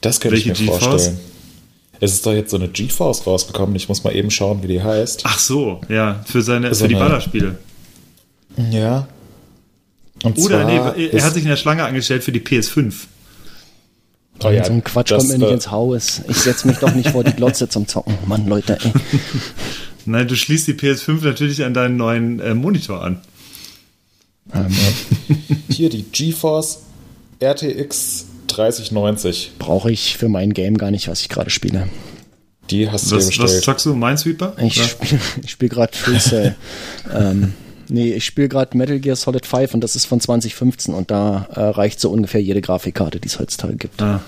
Das könnte ich Welche mir GeForce? vorstellen. Es ist doch jetzt so eine GeForce rausgekommen. Ich muss mal eben schauen, wie die heißt. Ach so, ja, für seine So für die Ballerspiele. Ja. Und Oder nee, er hat sich in der Schlange angestellt für die PS5. Oh ja, so ein Quatsch das, kommt mir nicht äh, ins Haus. Ich setze mich doch nicht vor die Glotze zum Zocken. Mann, Leute, ey. Nein, du schließt die PS5 natürlich an deinen neuen äh, Monitor an. *laughs* Hier die GeForce RTX 3090. Brauche ich für mein Game gar nicht, was ich gerade spiele. Die hast du dir Was, was bestellt. zockst du? Minesweeper? Ich Ja. spiele *laughs* spiel gerade Freestyle. *laughs* ähm, nee, ich spiele gerade Metal Gear Solid 5 und das ist von 2015 und da äh, reicht so ungefähr jede Grafikkarte, die es heutzutage gibt. Ah.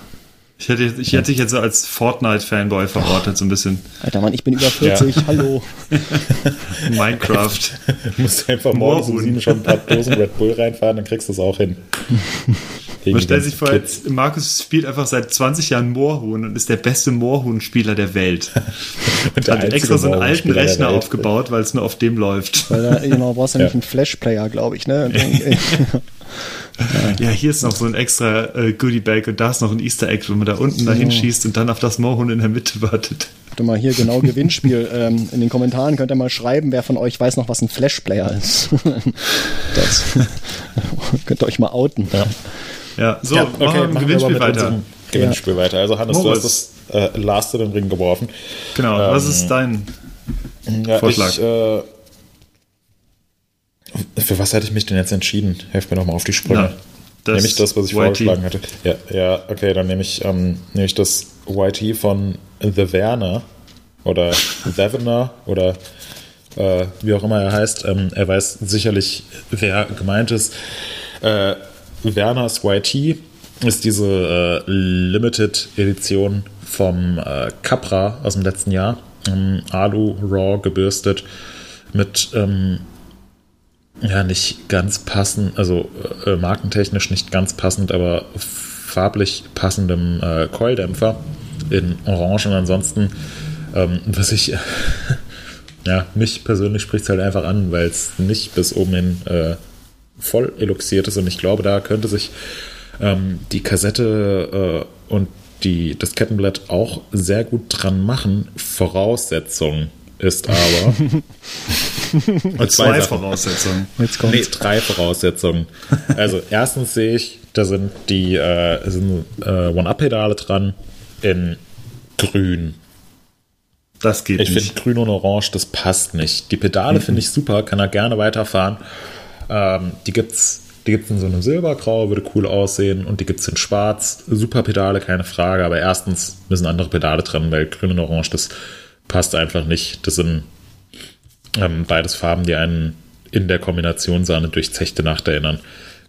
Ich hätte, ich hätte dich jetzt so als Fortnite-Fanboy verortet, so ein bisschen. Alter Mann, ich bin über 40, hallo. *laughs* Minecraft. Du musst einfach morgens um sieben schon ein paar Dosen Red Bull reinfahren, dann kriegst du es auch hin. *laughs* Man stellt sich vor, Kids. Markus spielt einfach seit 20 Jahren Moorhuhn und ist der beste Moorhuhn-Spieler der Welt. *laughs* Und der Hat extra so einen alten Rechner aufgebaut, weil es nur auf dem läuft. Weil da, genau, brauchst du nämlich Ja. einen Flash-Player, glaube ich, ne? *laughs* *laughs* Ja, hier ist noch so ein extra äh, Goodie-Bag und da ist noch ein Easter Egg, wenn man da unten dahin schießt und dann auf das Moorhuhn in der Mitte wartet. Warte mal hier genau Gewinnspiel. *laughs* Ähm, in den Kommentaren könnt ihr mal schreiben, wer von euch weiß noch, was ein Flash-Player ist. *laughs* das *laughs* könnt ihr euch mal outen. Ja. Ja, so, Ja, machen wir okay, mit dem machen wir Gewinnspiel mit weiter. Gewinnspiel weiter. Also Hannes, Moritz. du hast das äh, Last in den Ring geworfen. Genau, was ist dein Ja, Vorschlag. Ich, äh, für was hätte ich mich denn jetzt entschieden? Helft mir doch mal auf die Sprünge. Na, das nehme ich das, was ich YT. vorgeschlagen hatte? Ja, ja, okay, dann nehme ich, ähm, nehme ich das YT von The Werner oder Thevener oder äh, wie auch immer er heißt. Ähm, er weiß sicherlich, wer gemeint ist. Äh, Werners YT ist diese äh, Limited Edition vom äh, Capra aus dem letzten Jahr. Ähm, Alu Raw gebürstet mit ähm, ja, nicht ganz passend, also äh, markentechnisch nicht ganz passend, aber farblich passendem äh, Coildämpfer in Orange und ansonsten, ähm, was ich, *laughs* ja, mich persönlich spricht es halt einfach an, weil es nicht bis oben hin äh, voll eluxiert ist und ich glaube, da könnte sich ähm, die Kassette äh, und die, das Kettenblatt auch sehr gut dran machen. Voraussetzung ist aber *laughs* *laughs* und zwei Sachen. Voraussetzungen? Jetzt kommt. Nee, drei Voraussetzungen. Also erstens sehe ich, da sind die äh, sind, äh, One-Up-Pedale dran in grün. Das geht Ich finde nicht. grün und orange, das passt nicht. Die Pedale finde ich super, kann er gerne weiterfahren. Ähm, die gibt's, die gibt's in so einem Silbergrau, würde cool aussehen. Und die gibt's in schwarz. Super Pedale, keine Frage. Aber erstens müssen andere Pedale dran, weil grün und orange, das passt einfach nicht. Das sind ähm, beides Farben, die einen in der Kombination so an eine durchzechte Nacht erinnern.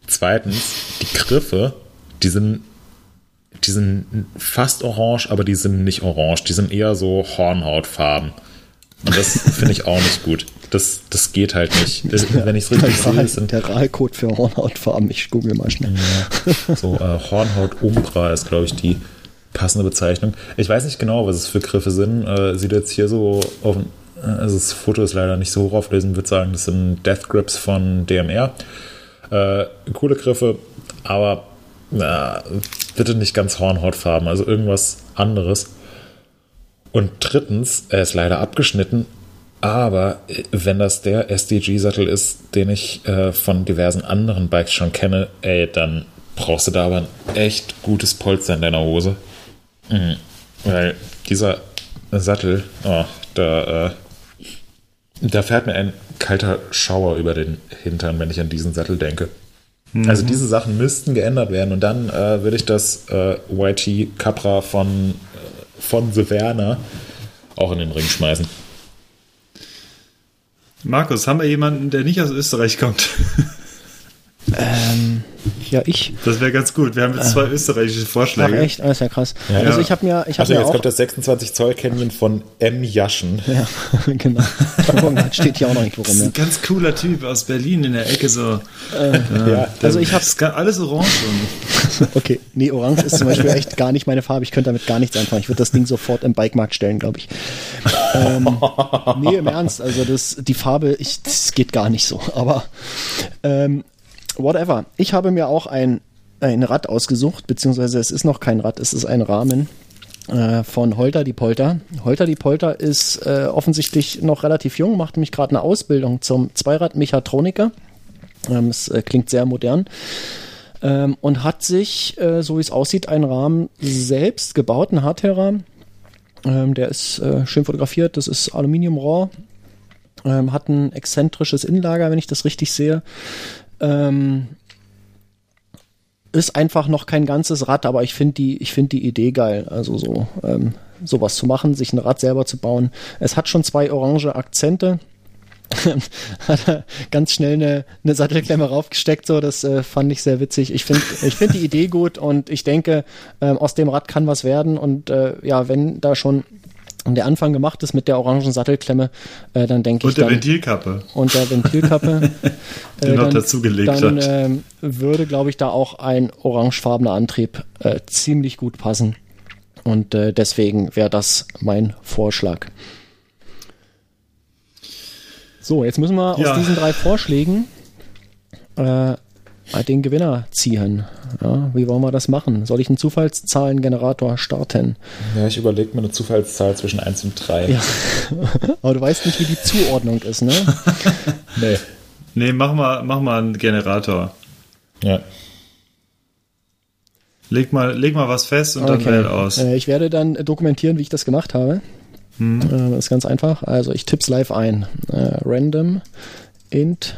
Zweitens, die Griffe, die sind, die sind fast orange, aber die sind nicht orange. Die sind eher so Hornhautfarben. Und das *laughs* finde ich auch nicht gut. Das, das geht halt nicht. Das, wenn ich es richtig sehe, Der, Rahlcode für Hornhautfarben. Ich google mal schnell. so äh, Hornhaut Umbra ist, glaube ich, die passende Bezeichnung. Ich weiß nicht genau, was es für Griffe sind. Äh, sieht jetzt hier so auf dem- also das Foto ist leider nicht so hoch auflösend, würde sagen, das sind Death Grips von DMR. Äh, coole Griffe, aber na, bitte nicht ganz Hornhautfarben, also irgendwas anderes. Und drittens, er ist leider abgeschnitten, aber äh, wenn das der SDG-Sattel ist, den ich äh, von diversen anderen Bikes schon kenne, ey, dann brauchst du da aber ein echt gutes Polster in deiner Hose. Mhm. Weil dieser Sattel, oh, da, äh, da fährt mir ein kalter Schauer über den Hintern, wenn ich an diesen Sattel denke. Also diese Sachen müssten geändert werden und dann äh, würde ich das äh, YT Capra von, äh, von The Werner auch in den Ring schmeißen. Markus, haben wir jemanden, der nicht aus Österreich kommt? Ähm, ja, ich. Das wäre ganz gut. Wir haben jetzt zwei österreichische Ach Vorschläge. echt? Ah, ist ja krass. Also ich habe mir, ich habe Also mir jetzt auch. kommt das 26 Zoll Canyon von M. Jaschen. ja, *laughs* genau. Steht hier auch noch nicht Das worum. ist Ja. ein ganz cooler Typ aus Berlin in der Ecke so. Ja, Also ich habe Das ist alles orange *laughs* Okay, nee, Orange ist zum Beispiel echt gar nicht meine Farbe. Ich könnte damit gar nichts anfangen. Ich würde das Ding sofort im Bikemarkt stellen, glaube ich. Ähm, nee, im Ernst. Also das, die Farbe, ich, das geht gar nicht so. Aber ähm, whatever. Ich habe mir auch ein, ein Rad ausgesucht, beziehungsweise es ist noch kein Rad, es ist ein Rahmen. äh, von Holter die Polter. Holter die Polter ist äh, offensichtlich noch relativ jung, macht nämlich gerade eine Ausbildung zum Zweiradmechatroniker. Ähm, es äh, klingt sehr modern. Ähm, und hat sich, äh, so wie es aussieht, einen Rahmen selbst gebaut, einen Hardtail-Rahmen. Ähm, der ist äh, schön fotografiert, das ist Aluminium Raw, ähm, hat ein exzentrisches Innenlager, wenn ich das richtig sehe. Ähm, ist einfach noch kein ganzes Rad, aber ich finde die, ich die Idee geil. Also so ähm, sowas zu machen, sich ein Rad selber zu bauen. Es hat schon zwei orange Akzente. *laughs* hat er ganz schnell eine, eine Sattelklemme raufgesteckt, so das äh, fand ich sehr witzig. Ich finde ich finde die Idee gut und ich denke, ähm, aus dem Rad kann was werden und äh, ja, wenn da schon der Anfang gemacht ist mit der orangen Sattelklemme, äh, dann denke ich. Und der dann, Ventilkappe. Und der Ventilkappe. *laughs* Die noch dazugelegt dann, hat. ähm, würde, glaube ich, da auch ein orangefarbener Antrieb äh, ziemlich gut passen. Und äh, deswegen wäre das mein Vorschlag. So, jetzt müssen wir Ja. aus diesen drei Vorschlägen äh, den Gewinner ziehen. Ja, wie wollen wir das machen? Soll ich einen Zufallszahlengenerator starten? Ja, ich überlege mir eine Zufallszahl zwischen 1 und 3. Ja. *laughs* Aber du weißt nicht, wie die Zuordnung ist, ne? *laughs* Nee. Nee, mach mal, mach mal einen Generator. Ja. Leg mal, leg mal was fest und dann wähl aus. Äh, ich werde dann dokumentieren, wie ich das gemacht habe. Hm. Äh, das ist ganz einfach. Also ich tipp's live ein. Äh, random int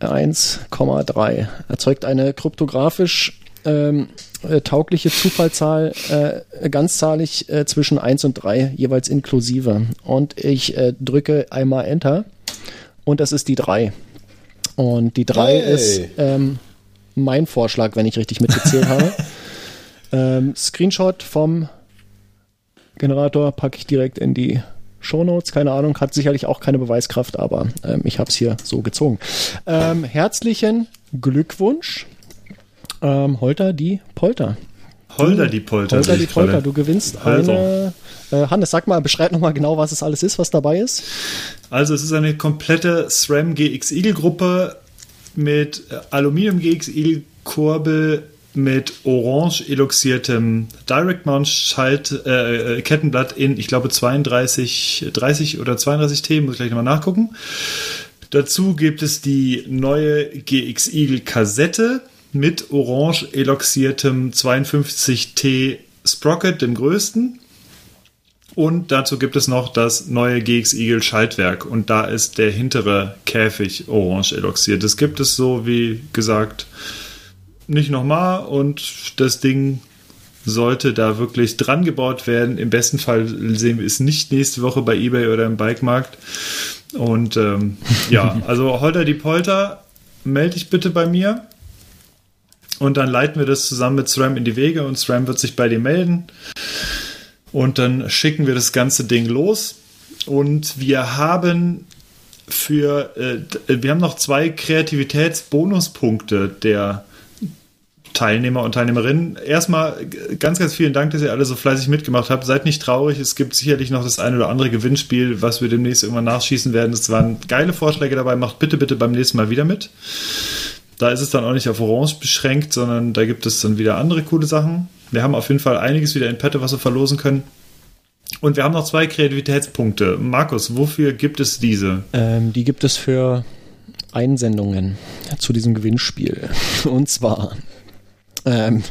1,3 erzeugt eine kryptografisch ähm, äh, taugliche Zufallszahl äh, ganzzahlig äh, zwischen 1 und 3 jeweils inklusive. Und ich äh, drücke einmal Enter und das ist die 3. Und die 3 Hey. ist ähm, mein Vorschlag, wenn ich richtig mitgezählt habe. *laughs* Ähm, Screenshot vom Generator packe ich direkt in die Shownotes. Keine Ahnung, hat sicherlich auch keine Beweiskraft, aber ähm, ich habe es hier so gezogen. Ähm, herzlichen Glückwunsch, ähm, Holter die Polter. Holder die Polter. Holter die. Polter, du gewinnst Also. eine. Äh, Hannes, sag mal, beschreib nochmal genau, was es alles ist, was dabei ist. Also es ist eine komplette SRAM GX Eagle Gruppe mit äh, Aluminium GX Eagle Kurbel mit orange eloxiertem Direct Mount Schalt äh, äh, Kettenblatt in ich glaube 32 30 oder 32 T, muss ich gleich nochmal nachgucken. Dazu gibt es die neue GX Eagle Kassette mit orange eloxiertem 52T Sprocket, dem größten. Und dazu gibt es noch das neue GX Eagle Schaltwerk und da ist der hintere Käfig orange eloxiert. Das gibt es so, wie gesagt, nicht nochmal und das Ding sollte da wirklich dran gebaut werden. Im besten Fall sehen wir es nicht nächste Woche bei eBay oder im Bikemarkt. Und ähm, *laughs* ja, also Holter die Polter, melde dich bitte bei mir. Und dann leiten wir das zusammen mit SRAM in die Wege und SRAM wird sich bei dir melden. Und dann schicken wir das ganze Ding los. Und wir haben für, äh, wir haben noch zwei Kreativitätsbonuspunkte der Teilnehmer und Teilnehmerinnen. Erstmal ganz, ganz vielen Dank, dass ihr alle so fleißig mitgemacht habt. Seid nicht traurig. Es gibt sicherlich noch das eine oder andere Gewinnspiel, was wir demnächst irgendwann nachschießen werden. Es waren geile Vorschläge dabei. Macht bitte, bitte beim nächsten Mal wieder mit. Da ist es dann auch nicht auf Orange beschränkt, sondern da gibt es dann wieder andere coole Sachen. Wir haben auf jeden Fall einiges wieder in petto, was wir verlosen können. Und wir haben noch zwei Kreativitätspunkte. Markus, wofür gibt es diese? Ähm, die gibt es für Einsendungen zu diesem Gewinnspiel. Und zwar, ähm,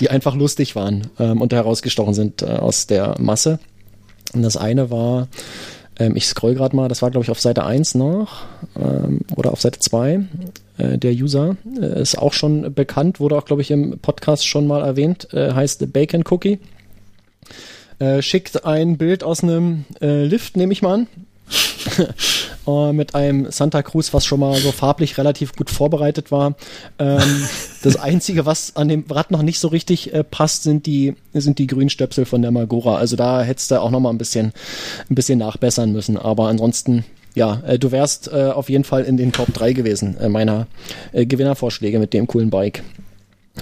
die einfach lustig waren ähm, und herausgestochen sind äh, aus der Masse. Und das eine war, ähm, ich scroll gerade mal, das war glaube ich auf Seite 1 noch ähm, oder auf Seite 2. Äh, der User äh, ist auch schon bekannt, wurde auch glaube ich im Podcast schon mal erwähnt, äh, heißt Bacon Cookie. Äh, schickt ein Bild aus einem äh, Lift, nehme ich mal an. *laughs* Äh, mit einem Santa Cruz, was schon mal so farblich relativ gut vorbereitet war. Ähm, *laughs* das Einzige, was an dem Rad noch nicht so richtig äh, passt, sind die, sind die Grünstöpsel von der Magora. Also da hättest du auch noch mal ein bisschen, ein bisschen nachbessern müssen. Aber ansonsten, ja, äh, du wärst äh, auf jeden Fall in den Top 3 gewesen äh, meiner äh, Gewinnervorschläge mit dem coolen Bike.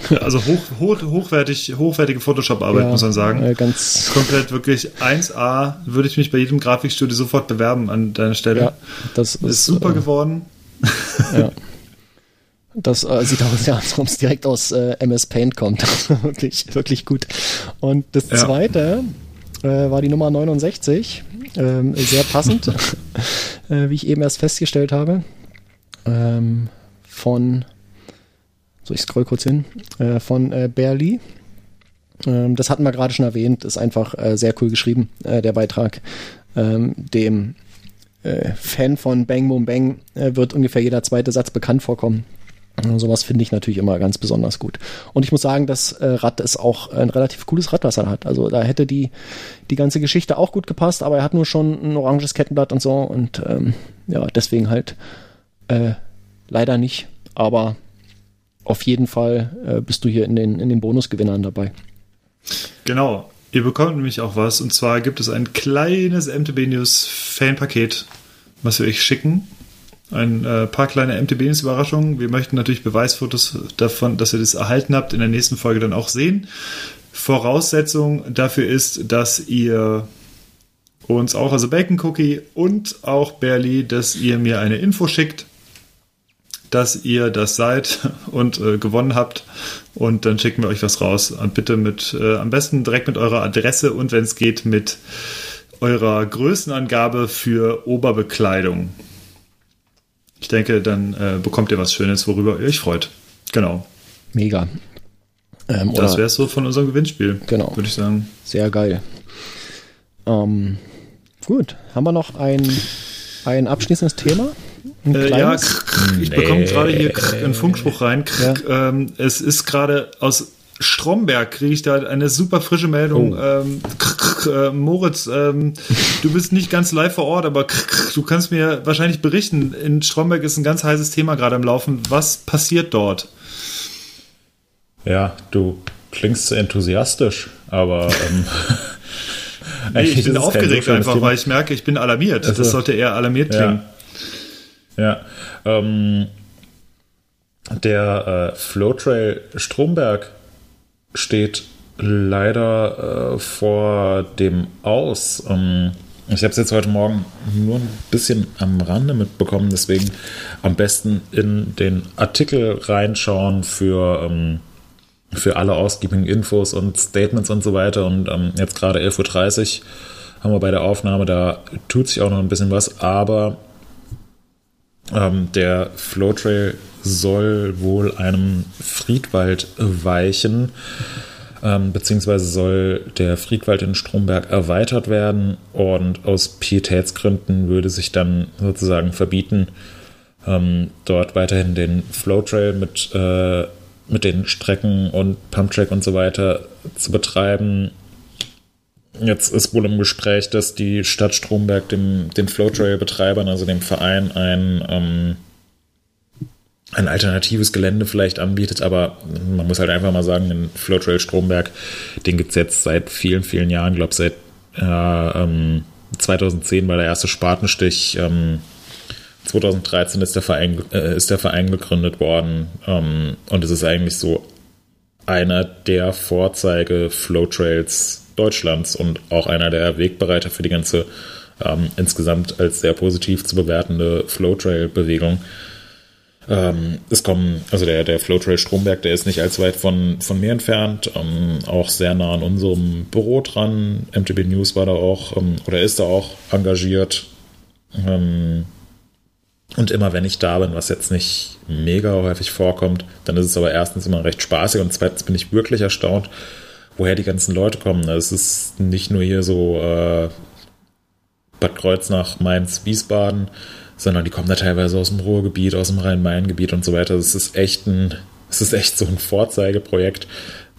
*laughs* Also hoch, hoch, hochwertig, hochwertige Photoshop-Arbeit, Ja, muss man sagen. Äh, ganz, Komplett wirklich 1A, würde ich mich bei jedem Grafikstudio sofort bewerben an deiner Stelle. ja, das ist, ist super äh, geworden. *laughs* Ja. Das äh, sieht aus, ja, als ob es direkt aus äh, MS Paint kommt. *laughs* wirklich, wirklich gut. Und das Ja. zweite äh, war die Nummer 69. Ähm, sehr passend, äh, wie ich eben erst festgestellt habe. Ähm, von, so ich scroll kurz hin, äh, von äh, Berli. Ähm, das hatten wir gerade schon erwähnt, ist einfach äh, sehr cool geschrieben, äh, der Beitrag. Ähm, dem äh, Fan von Bang Boom Bang äh, wird ungefähr jeder zweite Satz bekannt vorkommen. Äh, Sowas finde ich natürlich immer ganz besonders gut. Und ich muss sagen, das Rad ist auch ein relativ cooles Rad, was er hat. Also da hätte die, die ganze Geschichte auch gut gepasst, aber er hat nur schon ein oranges Kettenblatt und so und ähm, ja, deswegen halt äh, leider nicht. Aber auf jeden Fall äh, bist du hier in den, in den Bonusgewinnern dabei. Genau. Ihr bekommt nämlich auch was. Und zwar gibt es ein kleines MTB News Fanpaket, was wir euch schicken. Ein äh, paar kleine MTB News Überraschungen. Wir möchten natürlich Beweisfotos davon, dass ihr das erhalten habt, in der nächsten Folge dann auch sehen. Voraussetzung dafür ist, dass ihr uns auch, also Bacon Cookie und auch Berli, dass ihr mir eine Info schickt, dass ihr das seid und äh, gewonnen habt. Und dann schicken wir euch was raus. Und bitte mit, äh, am besten direkt mit eurer Adresse und wenn es geht, mit eurer Größenangabe für Oberbekleidung. Ich denke, dann äh, bekommt ihr was Schönes, worüber ihr euch freut. Genau. Mega. Ähm, Das wäre es so von unserem Gewinnspiel. Genau. Würde ich sagen. Sehr geil. Ähm, gut, haben wir noch ein, ein abschließendes Thema? Äh, ja, ich bekomme gerade hier einen Funkspruch rein. Krr, ähm, es ist gerade aus Stromberg, kriege ich da eine super frische Meldung. Ähm, krr, krr, äh, Moritz, ähm, du bist nicht ganz live vor Ort, aber krr, du kannst mir wahrscheinlich berichten. In Stromberg ist ein ganz heißes Thema gerade am Laufen. Was passiert dort? Ja, du klingst so enthusiastisch, aber ähm, *laughs* Nee, *laughs* ich bin so aufgeregt einfach, Thema. weil ich merke, ich bin alarmiert. Also, das sollte eher alarmiert klingen. Ja. Ähm, der äh, Flowtrail Stromberg steht leider äh, vor dem Aus. Ähm, ich habe es jetzt heute Morgen nur ein bisschen am Rande mitbekommen, deswegen am besten in den Artikel reinschauen für, ähm, für alle ausgiebigen Infos und Statements und so weiter. Und ähm, jetzt gerade 11.30 Uhr haben wir bei der Aufnahme, da tut sich auch noch ein bisschen was, aber ähm, der Flowtrail soll wohl einem Friedwald weichen, ähm, beziehungsweise soll der Friedwald in Stromberg erweitert werden und aus Pietätsgründen würde sich dann sozusagen verbieten, ähm, dort weiterhin den Flowtrail mit, äh, mit den Strecken und Pumptrack und so weiter zu betreiben. Jetzt ist wohl im Gespräch, dass die Stadt Stromberg dem, den Flowtrail-Betreibern, also dem Verein, ein, ähm, ein alternatives Gelände vielleicht anbietet, aber man muss halt einfach mal sagen, den Flowtrail Stromberg, den gibt es jetzt seit vielen, vielen Jahren, ich glaube seit äh, ähm, 2010 war der erste Spatenstich, ähm, 2013 ist der Verein, äh, ist der Verein gegründet worden. Ähm, und es ist eigentlich so einer der Vorzeige-Flowtrails Deutschlands und auch einer der Wegbereiter für die ganze ähm, insgesamt als sehr positiv zu bewertende Flowtrail-Bewegung. Ähm, es kommen, also der, der Flowtrail Stromberg, der ist nicht allzu weit von, von mir entfernt, ähm, auch sehr nah an unserem Büro dran. MTB News war da auch ähm, oder ist da auch engagiert. Ähm, und immer wenn ich da bin, was jetzt nicht mega häufig vorkommt, dann ist es aber erstens immer recht spaßig und zweitens bin ich wirklich erstaunt, woher die ganzen Leute kommen. Es ist nicht nur hier so äh, Bad Kreuznach, Mainz, Wiesbaden, sondern die kommen da teilweise aus dem Ruhrgebiet, aus dem Rhein-Main-Gebiet und so weiter. Es ist echt ein, es ist echt so ein Vorzeigeprojekt.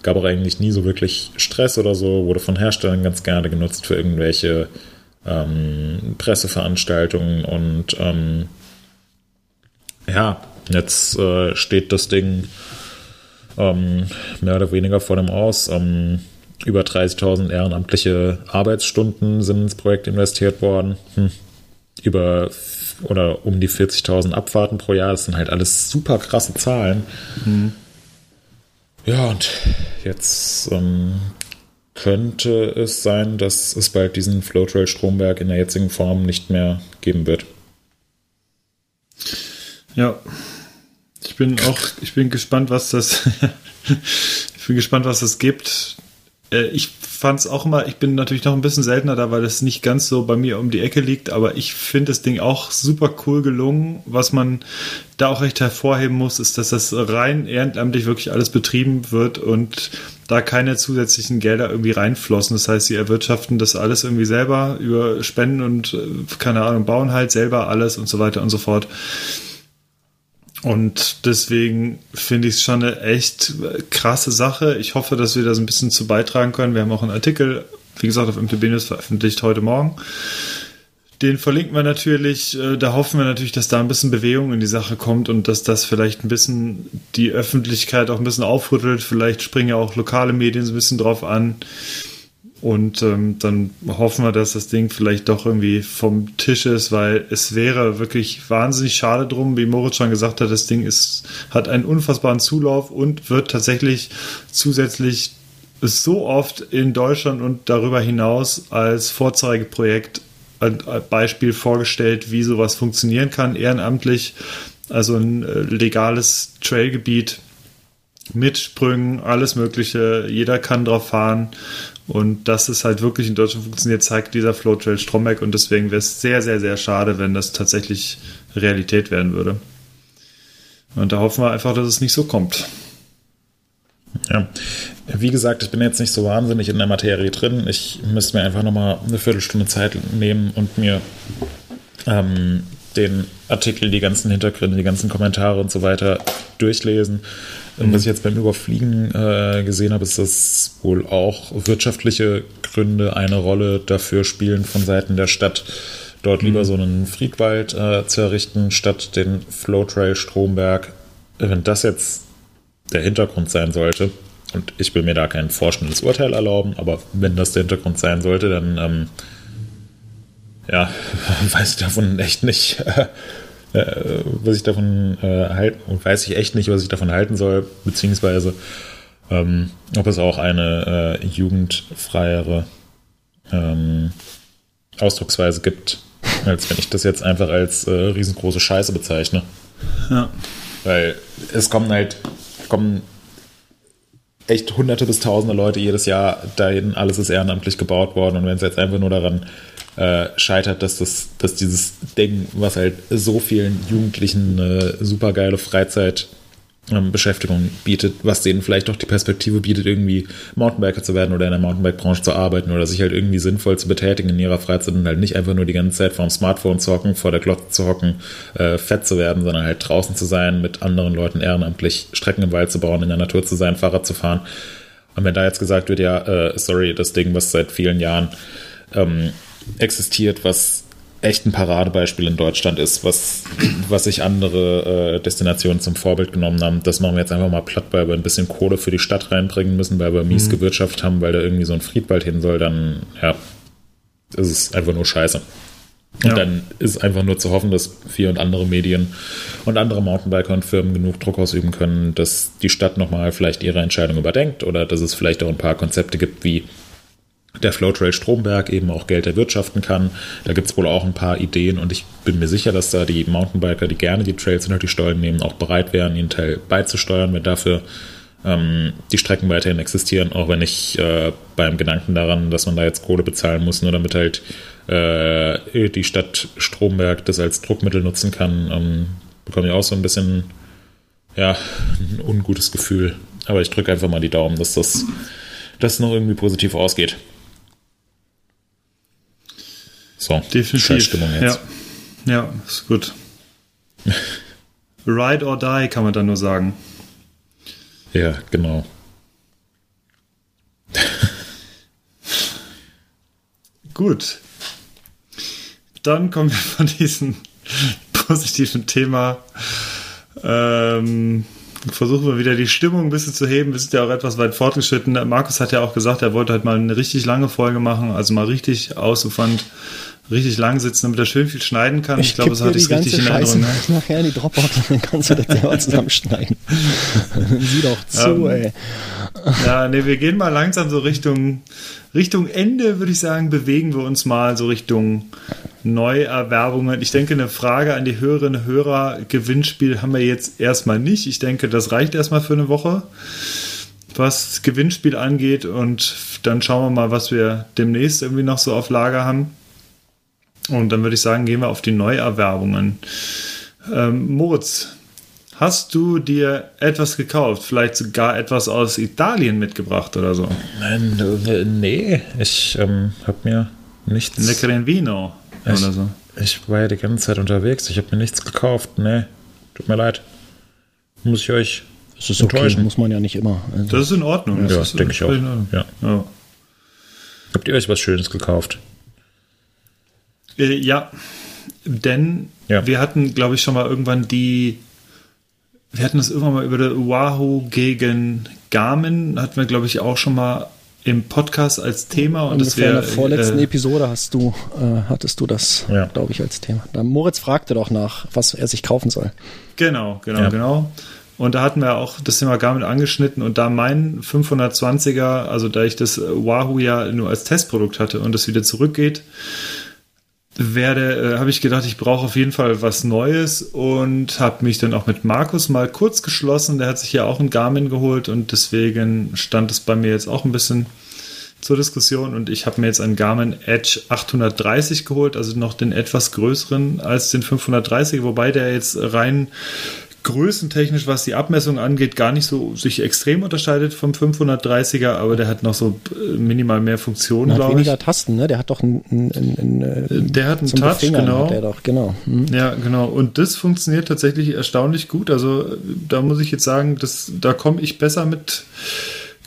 Gab auch eigentlich nie so wirklich Stress oder so, wurde von Herstellern ganz gerne genutzt für irgendwelche ähm, Presseveranstaltungen und ähm, ja, jetzt äh, steht das Ding ähm, mehr oder weniger vor dem Aus. Ähm, über 30.000 ehrenamtliche Arbeitsstunden sind ins Projekt investiert worden. Hm. Über oder um die 40.000 Abfahrten pro Jahr. Das sind halt alles super krasse Zahlen. Ja, und jetzt ähm, könnte es sein, dass es bald diesen Flowtrail Stromberg in der jetzigen Form nicht mehr geben wird. Ja. Ich bin auch, ich bin gespannt, was das, *laughs* ich bin gespannt, was das gibt. Äh, ich fand es auch immer, ich bin natürlich noch ein bisschen seltener da, weil es nicht ganz so bei mir um die Ecke liegt, aber ich finde das Ding auch super cool gelungen. Was man da auch recht hervorheben muss, ist, dass das rein ehrenamtlich wirklich alles betrieben wird und da keine zusätzlichen Gelder irgendwie reinflossen. Das heißt, sie erwirtschaften das alles irgendwie selber über Spenden und, äh, keine Ahnung, bauen halt selber alles und so weiter und so fort. Und deswegen finde ich es schon eine echt krasse Sache. Ich hoffe, dass wir da so ein bisschen zu beitragen können. Wir haben auch einen Artikel, wie gesagt, auf MTB News veröffentlicht heute Morgen. Den verlinken wir natürlich. Äh, da hoffen wir natürlich, dass da ein bisschen Bewegung in die Sache kommt und dass das vielleicht ein bisschen die Öffentlichkeit auch ein bisschen aufrüttelt. Vielleicht springen ja auch lokale Medien so ein bisschen drauf an. Und ähm, dann hoffen wir, dass das Ding vielleicht doch irgendwie vom Tisch ist, weil es wäre wirklich wahnsinnig schade drum, wie Moritz schon gesagt hat, das Ding ist, hat einen unfassbaren Zulauf und wird tatsächlich zusätzlich so oft in Deutschland und darüber hinaus als Vorzeigeprojekt ein Beispiel vorgestellt, wie sowas funktionieren kann, ehrenamtlich, also ein äh, legales Trailgebiet mit Sprüngen, alles Mögliche, jeder kann drauf fahren und dass es halt wirklich in Deutschland funktioniert, zeigt dieser Flow Trail Stromberg und deswegen wäre es sehr, sehr, sehr schade, wenn das tatsächlich Realität werden würde. Und da hoffen wir einfach, dass es nicht so kommt. Ja, wie gesagt, ich bin jetzt nicht so wahnsinnig in der Materie drin. Ich müsste mir einfach nochmal eine Viertelstunde Zeit nehmen und mir ähm, den Artikel, die ganzen Hintergründe, die ganzen Kommentare und so weiter durchlesen. Mhm. Was ich jetzt beim Überfliegen äh, gesehen habe, ist, dass wohl auch wirtschaftliche Gründe eine Rolle dafür spielen von Seiten der Stadt, dort mhm. lieber so einen Friedwald äh, zu errichten, statt den Flowtrail Stromberg. Wenn das jetzt der Hintergrund sein sollte, und ich will mir da kein forschendes Urteil erlauben, aber wenn das der Hintergrund sein sollte, dann ähm, ja, *laughs* weiß ich davon echt nicht, *laughs* äh, was ich davon äh, halten, weiß ich echt nicht, was ich davon halten soll, beziehungsweise ähm, ob es auch eine äh, jugendfreiere ähm, Ausdrucksweise gibt, als wenn ich das jetzt einfach als äh, riesengroße Scheiße bezeichne. Ja. Weil es kommen halt, kommen echt hunderte bis tausende Leute jedes Jahr dahin, alles ist ehrenamtlich gebaut worden und wenn es jetzt einfach nur daran äh, scheitert, dass, das, dass dieses Ding, was halt so vielen Jugendlichen eine super geile Freizeit ähm, Beschäftigung bietet, was denen vielleicht auch die Perspektive bietet, irgendwie Mountainbiker zu werden oder in der Mountainbike-Branche zu arbeiten oder sich halt irgendwie sinnvoll zu betätigen in ihrer Freizeit und halt nicht einfach nur die ganze Zeit vor dem Smartphone zu hocken, vor der Glotze zu hocken, äh, fett zu werden, sondern halt draußen zu sein, mit anderen Leuten ehrenamtlich Strecken im Wald zu bauen, in der Natur zu sein, Fahrrad zu fahren. Und wenn da jetzt gesagt wird, ja, äh, sorry, das Ding, was seit vielen Jahren ähm, existiert, was echt ein Paradebeispiel in Deutschland ist, was, was sich andere äh, Destinationen zum Vorbild genommen haben. Das machen wir jetzt einfach mal platt, weil wir ein bisschen Kohle für die Stadt reinbringen müssen, weil wir mies mhm. gewirtschaftet haben, weil da irgendwie so ein Friedwald hin soll, dann ja, ist es einfach nur scheiße. Und ja. dann ist einfach nur zu hoffen, dass wir und andere Medien und andere Mountainbiker und Firmen genug Druck ausüben können, dass die Stadt nochmal vielleicht ihre Entscheidung überdenkt oder dass es vielleicht auch ein paar Konzepte gibt, wie der Flowtrail Stromberg eben auch Geld erwirtschaften kann. Da gibt es wohl auch ein paar Ideen und ich bin mir sicher, dass da die Mountainbiker, die gerne die Trails unter die Stollen nehmen, auch bereit wären, ihren Teil beizusteuern, wenn dafür ähm, die Strecken weiterhin existieren, auch wenn ich äh, beim Gedanken daran, dass man da jetzt Kohle bezahlen muss, nur damit halt äh, die Stadt Stromberg das als Druckmittel nutzen kann, ähm, bekomme ich auch so ein bisschen ja, ein ungutes Gefühl. Aber ich drücke einfach mal die Daumen, dass das, das noch irgendwie positiv ausgeht. So, definitiv. Stimmung jetzt. Ja. ja, ist gut. *laughs* Ride or die, kann man dann nur sagen. Ja, genau. *laughs* gut. Dann kommen wir von diesem *laughs* positiven Thema. Ähm, versuchen wir wieder die Stimmung ein bisschen zu heben. Wir sind ja auch etwas weit fortgeschritten. Markus hat ja auch gesagt, er wollte halt mal eine richtig lange Folge machen, also mal richtig ausufernd richtig lang sitzen, damit er schön viel schneiden kann. Ich, ich glaube, das hatte ich richtig in Erinnerung. Ne? *laughs* Nachher in die Dropbox, dann kannst du das selber zusammenschneiden. *laughs* Sieh doch zu, ähm, ey. Ja, nee, wir gehen mal langsam so Richtung, Richtung Ende, würde ich sagen, bewegen wir uns mal so Richtung Neuerwerbungen. Ich denke, eine Frage an die Hörerinnen und Hörer, Gewinnspiel haben wir jetzt erstmal nicht. Ich denke, das reicht erstmal für eine Woche, was Gewinnspiel angeht. Und dann schauen wir mal, was wir demnächst irgendwie noch so auf Lager haben. Und dann würde ich sagen, gehen wir auf die Neuerwerbungen. Ähm, Moritz, hast du dir etwas gekauft? Vielleicht sogar etwas aus Italien mitgebracht oder so? Nein, äh, nee, ich ähm, habe mir nichts. Leckeren Vino ich, oder so. Ich war ja die ganze Zeit unterwegs. Ich habe mir nichts gekauft. Nee, tut mir leid. Muss ich euch Das ist okay, enttäuschen. muss man ja nicht immer. Also, Das ist in Ordnung. Das Ja, ist denke ich auch. Ja. Ja. Habt ihr euch was Schönes gekauft? Äh, ja, denn Ja. wir hatten, glaube ich, schon mal irgendwann die. Wir hatten das irgendwann mal über der Wahoo gegen Garmin, hatten wir, glaube ich, auch schon mal im Podcast als Thema. Und das Ungefähr in wäre. der vorletzten äh, Episode hast du, äh, hattest du das, Ja. glaube ich, als Thema. Da Moritz fragte doch nach, was er sich kaufen soll. Genau, genau, Ja. genau. Und da hatten wir auch das Thema Garmin angeschnitten und da mein 520er, also da ich das Wahoo ja nur als Testprodukt hatte und das wieder zurückgeht, werde, äh, habe ich gedacht, ich brauche auf jeden Fall was Neues und habe mich dann auch mit Markus mal kurz geschlossen. Der hat sich ja auch ein Garmin geholt und deswegen stand es bei mir jetzt auch ein bisschen zur Diskussion und ich habe mir jetzt einen Garmin Edge 830 geholt, also noch den etwas größeren als den 530, wobei der jetzt rein größentechnisch, was die Abmessung angeht, gar nicht so sich extrem unterscheidet vom 530er, aber der hat noch so äh, minimal mehr Funktionen, glaube ich. weniger Tasten, ne? Der hat doch ein, ein, ein, ein äh, Der hat einen Touch, Befingern genau. Der doch, genau. Hm. Ja, genau. Und das funktioniert tatsächlich erstaunlich gut. Also da muss ich jetzt sagen, das, da komme ich besser mit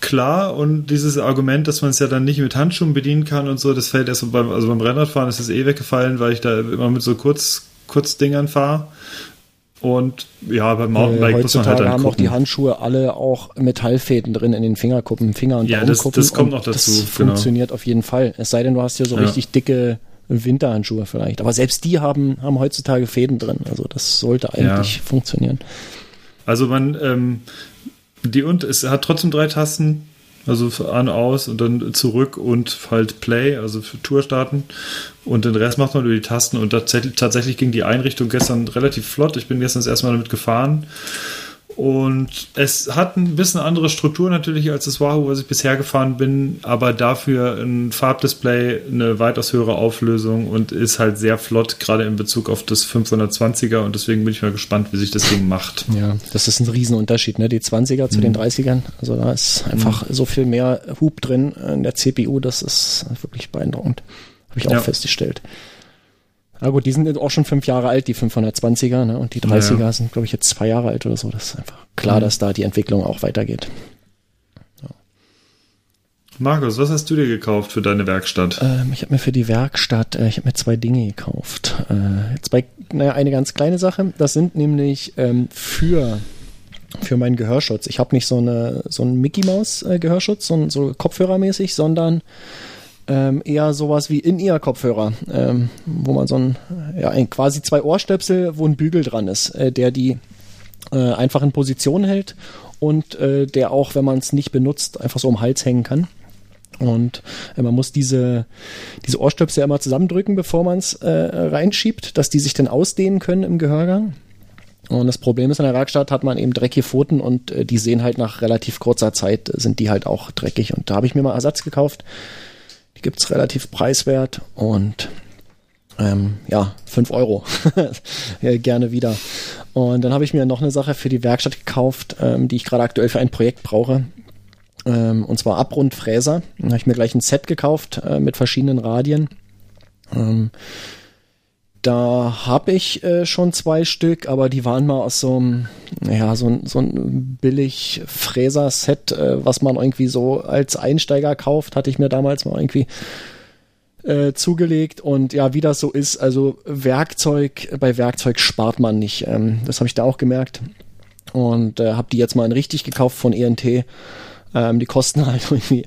klar. Und dieses Argument, dass man es ja dann nicht mit Handschuhen bedienen kann und so, das fällt erst so beim, also beim Rennradfahren ist das eh weggefallen, weil ich da immer mit so Kurz, Kurzdingern fahre. Und ja, beim Äh, Mountainbike muss man halt dann haben auch die gucken. Handschuhe alle auch Metallfäden drin in den Fingerkuppen, Finger- und Ja, das- Daumenkuppen. das kommt und noch dazu, Das genau. funktioniert auf jeden Fall. Es sei denn, du hast hier so Ja. richtig dicke Winterhandschuhe vielleicht. Aber selbst die haben, haben heutzutage Fäden drin. Also das sollte eigentlich funktionieren. Also man, ähm, die und es hat trotzdem drei Tasten, also an, aus und dann zurück und halt Play, also für Tour starten. Und den Rest macht man über die Tasten und tatsächlich, tatsächlich ging die Einrichtung gestern relativ flott. Ich bin gestern das erste Mal damit gefahren. Und es hat ein bisschen andere Struktur natürlich als das Wahoo, was ich bisher gefahren bin, aber dafür ein Farbdisplay, eine weitaus höhere Auflösung und ist halt sehr flott, gerade in Bezug auf das 520er und deswegen bin ich mal gespannt, wie sich das Ding macht. Ja, das ist ein Riesenunterschied, ne? Die 20er zu Mhm. den 30ern. Also da ist einfach so viel mehr Hub drin in der CPU, das ist wirklich beeindruckend. Habe ich auch Ja. festgestellt. Na gut, die sind auch schon fünf Jahre alt, die 520er, ne? Und die 30er Ja. sind, glaube ich, jetzt zwei Jahre alt oder so. Das ist einfach klar, Mhm. dass da die Entwicklung auch weitergeht. Markus, was hast du dir gekauft für deine Werkstatt? Ähm, ich habe mir für die Werkstatt, äh, ich habe mir zwei Dinge gekauft. Äh, zwei, naja, eine ganz kleine Sache. Das sind nämlich ähm, für für meinen Gehörschutz. Ich habe nicht so eine so einen Mickey Maus äh, Gehörschutz, so, so Kopfhörermäßig, sondern ähm, eher sowas wie In-Ear-Kopfhörer, ähm, wo man so ein, ja, ein, quasi zwei Ohrstöpsel, wo ein Bügel dran ist, äh, der die äh, einfach in Position hält und äh, der auch, wenn man es nicht benutzt, einfach so um den Hals hängen kann. Und äh, man muss diese, diese Ohrstöpsel ja immer zusammendrücken, bevor man es äh, reinschiebt, dass die sich dann ausdehnen können im Gehörgang. Und das Problem ist, in der Werkstatt hat man eben dreckige Pfoten und äh, die sehen halt nach relativ kurzer Zeit, sind die halt auch dreckig. Und da habe ich mir mal Ersatz gekauft. Die gibt's relativ preiswert und ähm, ja, 5 Euro. *laughs* gerne wieder. Und dann habe ich mir noch eine Sache für die Werkstatt gekauft, ähm, die ich gerade aktuell für ein Projekt brauche. Ähm, und zwar Abrundfräser. Da habe ich mir gleich ein Set gekauft äh, mit verschiedenen Radien. Ähm, da habe ich äh, schon zwei Stück, aber die waren mal aus so einem, ja, so so ein billig Fräser-Set, äh, was man irgendwie so als Einsteiger kauft, hatte ich mir damals mal irgendwie äh, zugelegt. Und ja, wie das so ist, also Werkzeug, bei Werkzeug spart man nicht. Ähm, das habe ich da auch gemerkt. Und äh, habe die jetzt mal in richtig gekauft von ENT. Ähm, die kosten *laughs* halt irgendwie,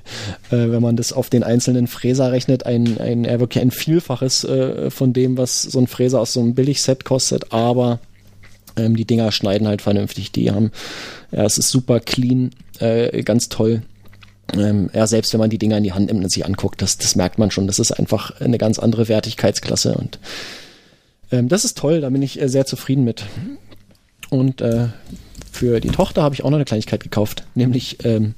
äh, wenn man das auf den einzelnen Fräser rechnet, ein, ein wirklich ein Vielfaches äh, von dem, was so ein Fräser aus so einem Billigset kostet. Aber ähm, die Dinger schneiden halt vernünftig. Die haben, ja, es ist super clean, äh, ganz toll. ähm, ja, selbst wenn man die Dinger in die Hand nimmt und sie anguckt, das, das merkt man schon. Das ist einfach eine ganz andere Wertigkeitsklasse und ähm, das ist toll, da bin ich äh, sehr zufrieden mit. Und äh, für die Tochter habe ich auch noch eine Kleinigkeit gekauft, nämlich ähm,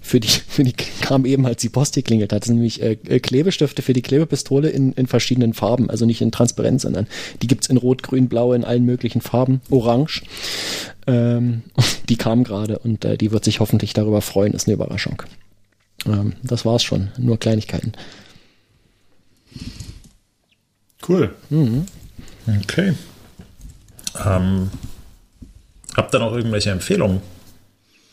für die, *laughs* für die kam eben, als die Post geklingelt hat. Das sind nämlich äh, Klebestifte für die Klebepistole in, in verschiedenen Farben. Also nicht in transparent, sondern die gibt's in Rot, Grün, Blau, in allen möglichen Farben. Orange. Ähm, *laughs* die kam gerade und äh, die wird sich hoffentlich darüber freuen. Ist eine Überraschung. Ähm, das war's schon. Nur Kleinigkeiten. Cool. Mhm. Okay. Ähm, habt ihr noch irgendwelche Empfehlungen?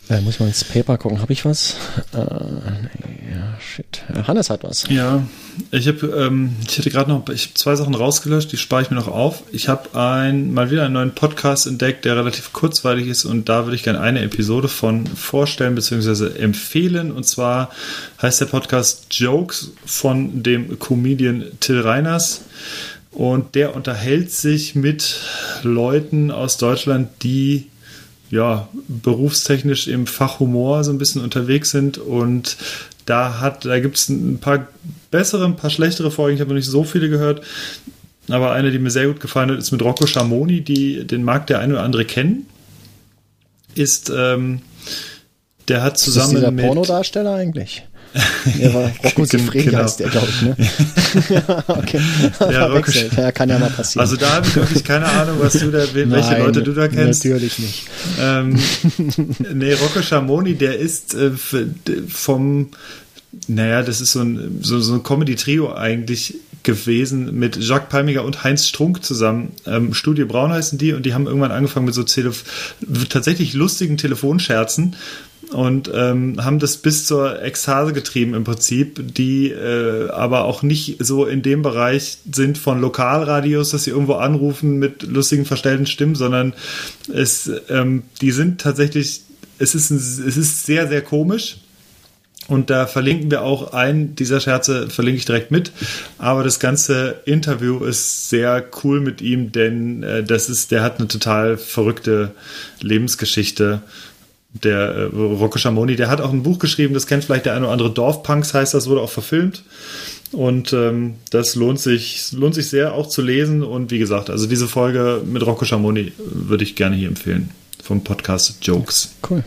Äh, muss ich mal ins Paper gucken. Habe ich was? Äh, nee, ja, shit. Äh, Hannes hat was. Ja, ich habe, ähm, ich hätte gerade noch, ich habe zwei Sachen rausgelöscht, die spare ich mir noch auf. Ich habe ein, mal wieder einen neuen Podcast entdeckt, der relativ kurzweilig ist und da würde ich gerne eine Episode von vorstellen bzw. empfehlen. Und zwar heißt der Podcast Jokes von dem Comedian Till Reiners. Und der unterhält sich mit Leuten aus Deutschland, die ja, berufstechnisch im Fach Humor so ein bisschen unterwegs sind und da hat, da gibt es ein paar bessere, ein paar schlechtere Folgen. Ich habe noch nicht so viele gehört. Aber eine, die mir sehr gut gefallen hat, ist mit Rocco Schamoni, die den mag der eine oder andere kennen. Ist, ähm, der hat zusammen ist das mit. Pornodarsteller eigentlich? Der war *laughs* Rocco Siffredi Genau. heißt der, glaube ich, ne? *laughs* okay. Ja, *laughs* Verwechselt. Ja, kann ja mal passieren. Also da habe ich wirklich keine Ahnung, was du da, welche Nein, Leute du da kennst. Natürlich nicht. Ähm, nee, Rocco Schamoni, der ist äh, vom, naja, das ist so ein, so, so ein Comedy-Trio eigentlich gewesen mit Jacques Palmiger und Heinz Strunk zusammen. Ähm, Studie Braun heißen die und die haben irgendwann angefangen mit so Telef tatsächlich lustigen Telefonscherzen und ähm, haben das bis zur Ekstase getrieben im Prinzip, die äh, aber auch nicht so in dem Bereich sind von Lokalradios, dass sie irgendwo anrufen mit lustigen verstellten Stimmen, sondern es, ähm, die sind tatsächlich, es ist, ein, es ist sehr, sehr komisch. Und da verlinken wir auch einen dieser Scherze, verlinke ich direkt mit. Aber das ganze Interview ist sehr cool mit ihm, denn äh, das ist, der hat eine total verrückte Lebensgeschichte. Der äh, Rocco Schamoni, der hat auch ein Buch geschrieben, das kennt vielleicht der eine oder andere Dorfpunks, heißt das, wurde auch verfilmt. Und ähm, das lohnt sich, lohnt sich sehr auch zu lesen. Und wie gesagt, also diese Folge mit Rocco Schamoni würde ich gerne hier empfehlen. Vom Podcast Jokes. Cool.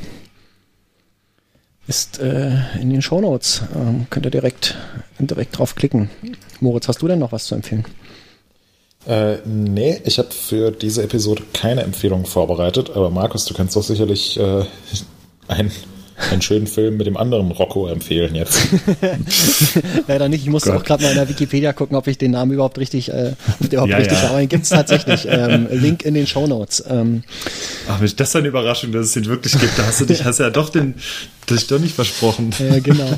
Ist äh, in den Shownotes. Ähm, könnt ihr direkt, direkt drauf klicken. Moritz, hast du denn noch was zu empfehlen? Äh, nee, ich habe für diese Episode keine Empfehlung vorbereitet, aber Markus, du kannst doch sicherlich äh, *laughs* einen, einen schönen Film mit dem anderen Rocco empfehlen jetzt. *laughs* Leider nicht. Ich musste Gott. auch gerade mal in der Wikipedia gucken, ob ich den Namen überhaupt richtig, äh, überhaupt Ja, richtig ja. Aber den gibt es tatsächlich. ähm, *laughs* Link in den Shownotes. Ähm, Ach Mensch, das ist eine Überraschung, dass es den wirklich gibt. Da hast du dich, hast ja doch den, dich doch nicht versprochen. äh, genau.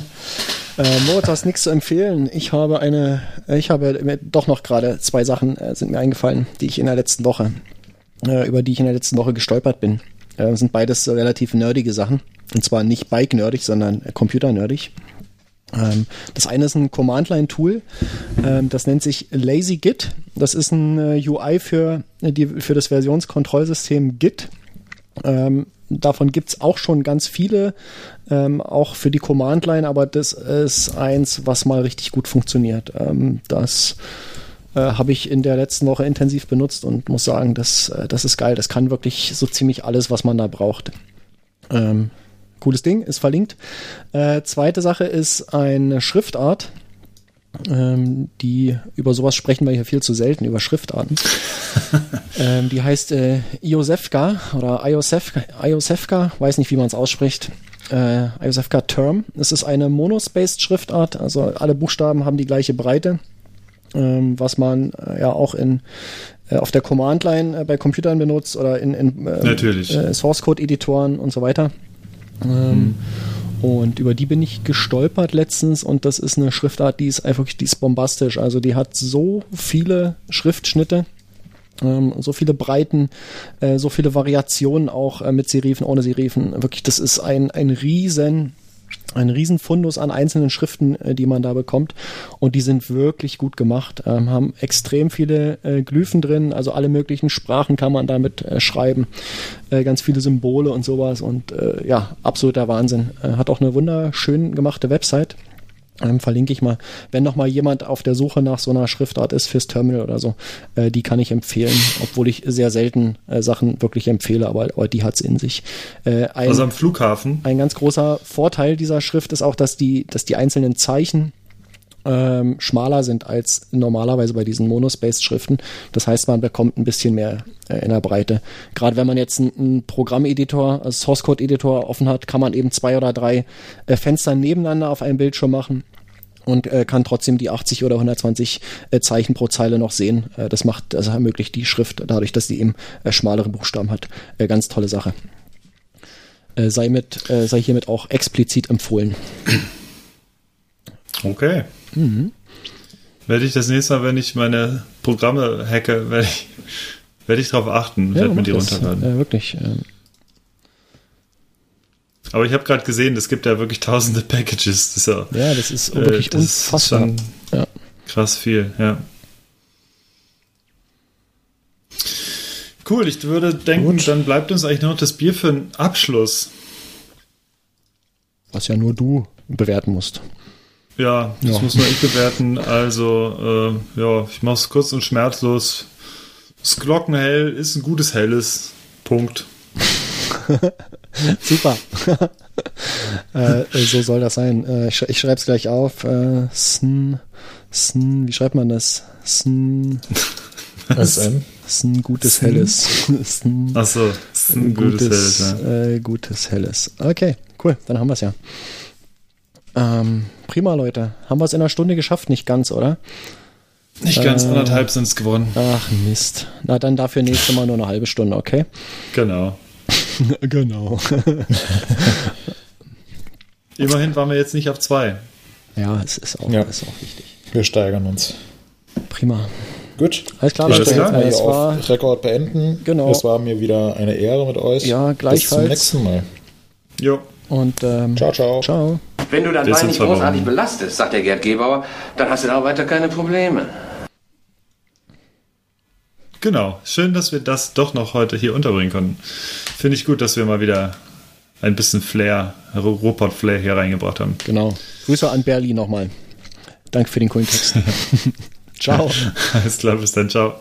Äh, Moritz, hast nichts zu empfehlen. Ich habe eine, ich habe mir doch noch gerade zwei Sachen äh, sind mir eingefallen, die ich in der letzten Woche, äh, über die ich in der letzten Woche gestolpert bin. Äh, sind beides relativ nerdige Sachen. Und zwar nicht Bike-nerdig, sondern Computer-nerdig. Ähm, das eine ist ein Command-Line-Tool, ähm, das nennt sich LazyGit. Das ist ein äh, UI für, äh, die, für das Versionskontrollsystem Git. Ähm, davon gibt's auch schon ganz viele, auch für die Command-Line, aber das ist eins, was mal richtig gut funktioniert. Das äh, habe ich in der letzten Woche intensiv benutzt und muss sagen, das, das ist geil. Das kann wirklich so ziemlich alles, was man da braucht. Ähm, cooles Ding, ist verlinkt. Äh, zweite Sache ist eine Schriftart. Ähm, die über sowas sprechen wir hier viel zu selten, über Schriftarten. *laughs* ähm, die heißt äh, Iosefka oder Iosefka, Iosefka, weiß nicht, wie man es ausspricht. Äh, Iosefka Term. Es ist eine monospaced Schriftart, also alle Buchstaben haben die gleiche Breite, ähm, was man äh, ja auch in äh, auf der Command Line äh, bei Computern benutzt oder in, in äh, Source Code Editoren und so weiter. Ähm, Und über die bin ich gestolpert letztens und das ist eine Schriftart, die ist einfach, die ist bombastisch. Also die hat so viele Schriftschnitte, ähm, so viele Breiten, äh, so viele Variationen auch äh, mit Serifen, ohne Serifen. Wirklich, das ist ein, ein riesen ein Riesenfundus an einzelnen Schriften, äh, die man da bekommt. Und die sind wirklich gut gemacht, ähm, haben extrem viele äh, Glyphen drin, also alle möglichen Sprachen kann man damit äh, schreiben, äh, ganz viele Symbole und sowas. Und äh, ja, absoluter Wahnsinn. Äh, hat auch eine wunderschön gemachte Website. Ähm, verlinke ich mal, wenn noch mal jemand auf der Suche nach so einer Schriftart ist fürs Terminal oder so, äh, die kann ich empfehlen, obwohl ich sehr selten äh, Sachen wirklich empfehle, aber, aber die hat's in sich. Äh, ein, Also am Flughafen. ein ganz großer Vorteil dieser Schrift ist auch, dass die, dass die einzelnen Zeichen ähm, schmaler sind als normalerweise bei diesen Monospaced-Schriften. Das heißt, man bekommt ein bisschen mehr äh, in der Breite. Gerade wenn man jetzt einen, einen Programmeditor, also Source-Code-Editor offen hat, kann man eben zwei oder drei äh, Fenster nebeneinander auf einem Bildschirm machen und äh, kann trotzdem die 80 oder 120 äh, Zeichen pro Zeile noch sehen. Äh, das macht, das ermöglicht die Schrift dadurch, dass sie eben äh, schmalere Buchstaben hat. Äh, ganz tolle Sache. Äh, sei mit, äh, sei hiermit auch explizit empfohlen. Okay. Werde ich das nächste Mal, wenn ich meine Programme hacke, werde ich, werde ich darauf achten, werde mir die das. runterladen. Äh, wirklich. Äh, Aber ich habe gerade gesehen, es gibt ja wirklich tausende *laughs* Packages. Das ist ja, ja, das ist äh, wirklich das ist unfassbar. schon ja. krass viel, ja. Cool, ich würde denken, dann bleibt uns eigentlich nur noch das Bier für einen Abschluss. Was ja nur du bewerten musst. Ja, das Ja. muss nur ich bewerten. Also, äh, ja, ich mache es kurz und schmerzlos. Das Glockenhell ist ein gutes Helles. Punkt. *laughs* Super. *laughs* äh, so soll das sein. Äh, ich, sch- ich schreibe es gleich auf. Äh, sn, sn, wie schreibt man das? Sn, SM. sn gutes Helles. *laughs* Sn, Achso, das ist ein gutes, Helles. Ja. äh, gutes Helles. Okay, cool. Dann haben wir es ja. Ähm, prima, Leute. Haben wir es in einer Stunde geschafft? Nicht ganz, oder? Nicht ganz Äh, anderthalb sind es geworden. Ach, Mist. Na, dann dafür nächste Mal nur eine halbe Stunde, okay? Genau. *laughs* genau. *laughs* Immerhin waren wir jetzt nicht auf zwei. ja, es ist auch, Ja. ist auch wichtig. Wir steigern uns. Prima. Gut. Alles klar, Alles Leute. klar. Mal Es war, auf Rekord beenden. Genau. Es war mir wieder eine Ehre mit euch. Ja, Bis gleichfalls. zum nächsten Mal. Jo. Und ähm, Ciao, ciao. ciao. Wenn du dein Bein in nicht großartig belastest, sagt der Gerd Gebauer, dann hast du da auch weiter keine Probleme. Genau. Schön, dass wir das doch noch heute hier unterbringen konnten. Finde ich gut, dass wir mal wieder ein bisschen Flair, Ruhrpott-Flair hier reingebracht haben. Genau. Grüße an Berlin nochmal. Danke für den coolen Text. *laughs* Ciao. Alles klar, bis dann. Ciao.